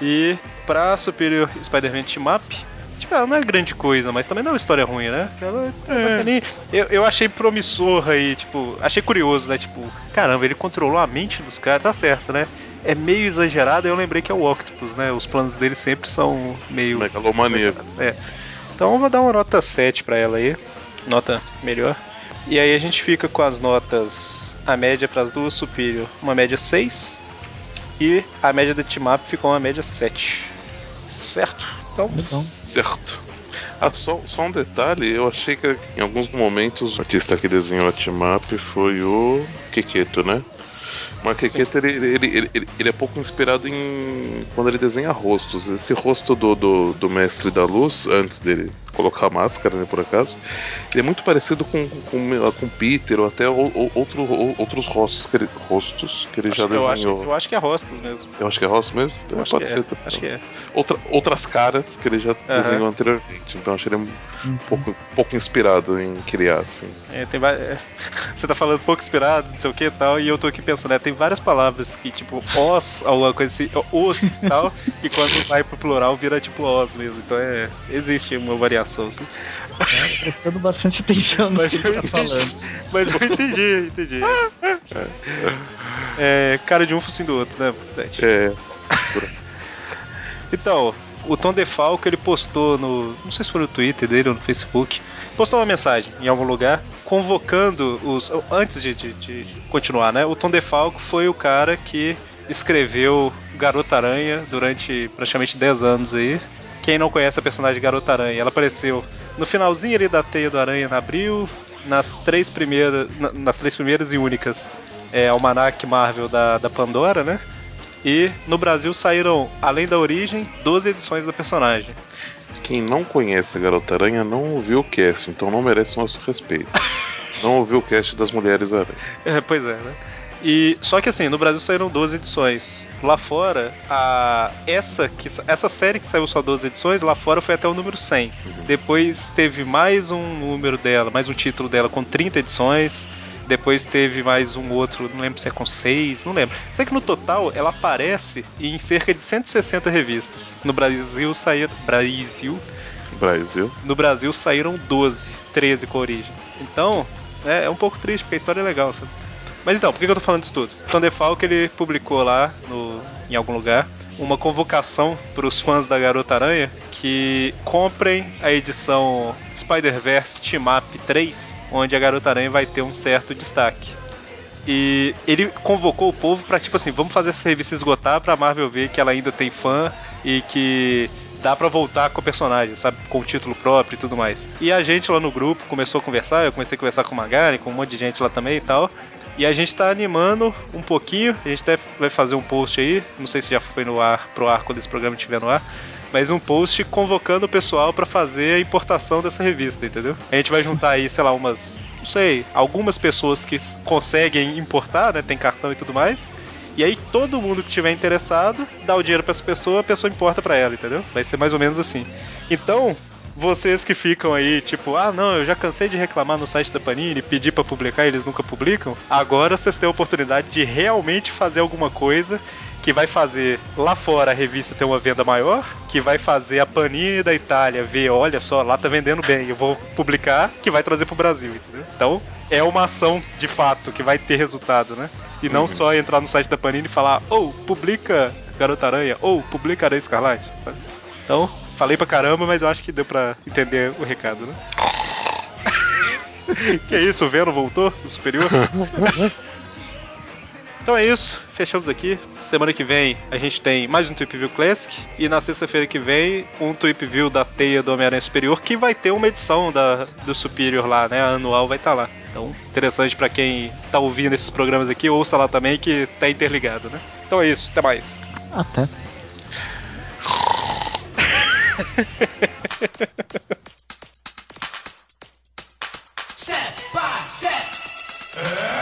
E pra Superior Spider-Man Team Up, tipo, ela não é grande coisa, mas também não é uma história ruim, né? Ela é bacaninha. eu, eu achei promissor aí, tipo, achei curioso, né? Tipo, caramba, ele controlou a mente dos caras, tá certo, né? É meio exagerado, eu lembrei que é o Octopus, né? Os planos dele sempre são meio. Megalomaníaco. É. Então eu vou dar uma nota 7 pra ela aí. Nota melhor. E aí a gente fica com as notas. A média para as duas Superior, uma média 6. E a média do Team Up ficou uma média 7. Certo? Então. Legal. Certo. Ah, só, só um detalhe, eu achei que em alguns momentos o artista que desenhou a team up foi o Keketo, né? Mas Keketo ele, ele, ele, ele, ele é pouco inspirado em quando ele desenha rostos. Esse rosto do, do, do Mestre da Luz, antes dele colocar a máscara, né, por acaso, ele é muito parecido com, com, com Peter ou até ou, ou, outro, ou, outros rostos que ele, rostos que ele já eu, acho, desenhou. eu acho que é Rostos mesmo. Eu acho que é rosto mesmo? É, Acho pode que ser. é. Acho que é. Outra, outras caras que ele já desenhou anteriormente. Então achei ele um pouco, pouco inspirado em criar, assim. É, tem é, *laughs* Você tá falando pouco inspirado, não sei o que e tal, e eu tô aqui pensando, né? Tem várias palavras que, tipo, os, alguma coisa assim, os e tal, *laughs* e quando vai pro plural vira tipo os mesmo. Então é. Existe uma variação, assim. Prestando bastante atenção no Mas que eu ele tá falando. Mas eu entendi, entendi. É, cara de um focinho do outro, né? É. Então, o Tom DeFalco ele postou no. Não sei se foi no Twitter dele ou no Facebook. Postou uma mensagem em algum lugar convocando os. Antes de, de- de continuar, né? O Tom DeFalco foi o cara que escreveu Garota Aranha durante praticamente 10 anos aí. Quem não conhece a personagem Garota Aranha, ela apareceu no finalzinho ali da Teia do Aranha na Abril, nas três primeiras, na- nas três primeiras e únicas é, Almanac Marvel da, da Pandora, né? E no Brasil saíram, além da origem, 12 edições da personagem. quem não conhece a Garota Aranha não ouviu o cast, então não merece nosso respeito. *laughs* não ouviu o cast das Mulheres Aranha. É, pois é, né? E só que assim, no Brasil saíram 12 edições. Lá fora, a essa que essa série que saiu só 12 edições, lá fora foi até o número 100. Depois teve mais um número dela, mais um título dela com 30 edições. Depois teve mais um outro, não lembro se é com 6, não lembro. Sei que no total ela aparece em cerca de 160 revistas. No Brasil saíram Brasil, Brasil. no Brasil saíram 12, 13 com a origem. Então, é, é um pouco triste, porque a história é legal, sabe? Mas então, por que eu tô falando disso tudo? Thunderfalk ele publicou lá no, em algum lugar uma convocação para os fãs da Garota Aranha que comprem a edição Spider-Verse Team Up 3, onde a Garota Aranha vai ter um certo destaque. E ele convocou o povo pra, tipo assim, vamos fazer essa revista esgotar pra Marvel ver que ela ainda tem fã e que dá pra voltar com o personagem, sabe? Com o título próprio e tudo mais. E a gente lá no grupo começou a conversar, eu comecei a conversar com o Magari, com um monte de gente lá também e tal. E a gente tá animando um pouquinho, a gente até vai fazer um post aí, não sei se já foi no ar, pro ar quando esse programa estiver no ar, mas um post convocando o pessoal pra fazer a importação dessa revista, entendeu? A gente vai juntar aí, sei lá, umas, não sei, algumas pessoas que conseguem importar, né, tem cartão e tudo mais. E aí todo mundo que tiver interessado dá o dinheiro pra essa pessoa, a pessoa importa pra ela, entendeu? Vai ser mais ou menos assim. Então, vocês que ficam aí, tipo, ah, não, eu já cansei de reclamar no site da Panini, pedir pra publicar e eles nunca publicam. Agora vocês têm a oportunidade de realmente fazer alguma coisa que vai fazer lá fora a revista ter uma venda maior, que vai fazer a Panini da Itália ver, olha só, lá tá vendendo bem, eu vou publicar, que vai trazer pro Brasil, entendeu? Então, é uma ação de fato que vai ter resultado, né? E não só entrar no site da Panini e falar, ou publica Garota Aranha, ou publica Aranha Escarlate, sabe? Então, falei pra caramba, mas eu acho que deu pra entender o recado, né? *laughs* que isso, o Venom voltou? O superior? *laughs* Então é isso, fechamos aqui. Semana que vem a gente tem mais um Tweep View Classic. E na sexta-feira que vem, um Tweep View da Teia do Homem-Aranha Superior, que vai ter uma edição da, do Superior lá, né? A anual vai estar lá. Então, interessante pra quem tá ouvindo esses programas aqui, ouça lá também que tá interligado, né? Então é isso, até mais. Até. *laughs* step by step.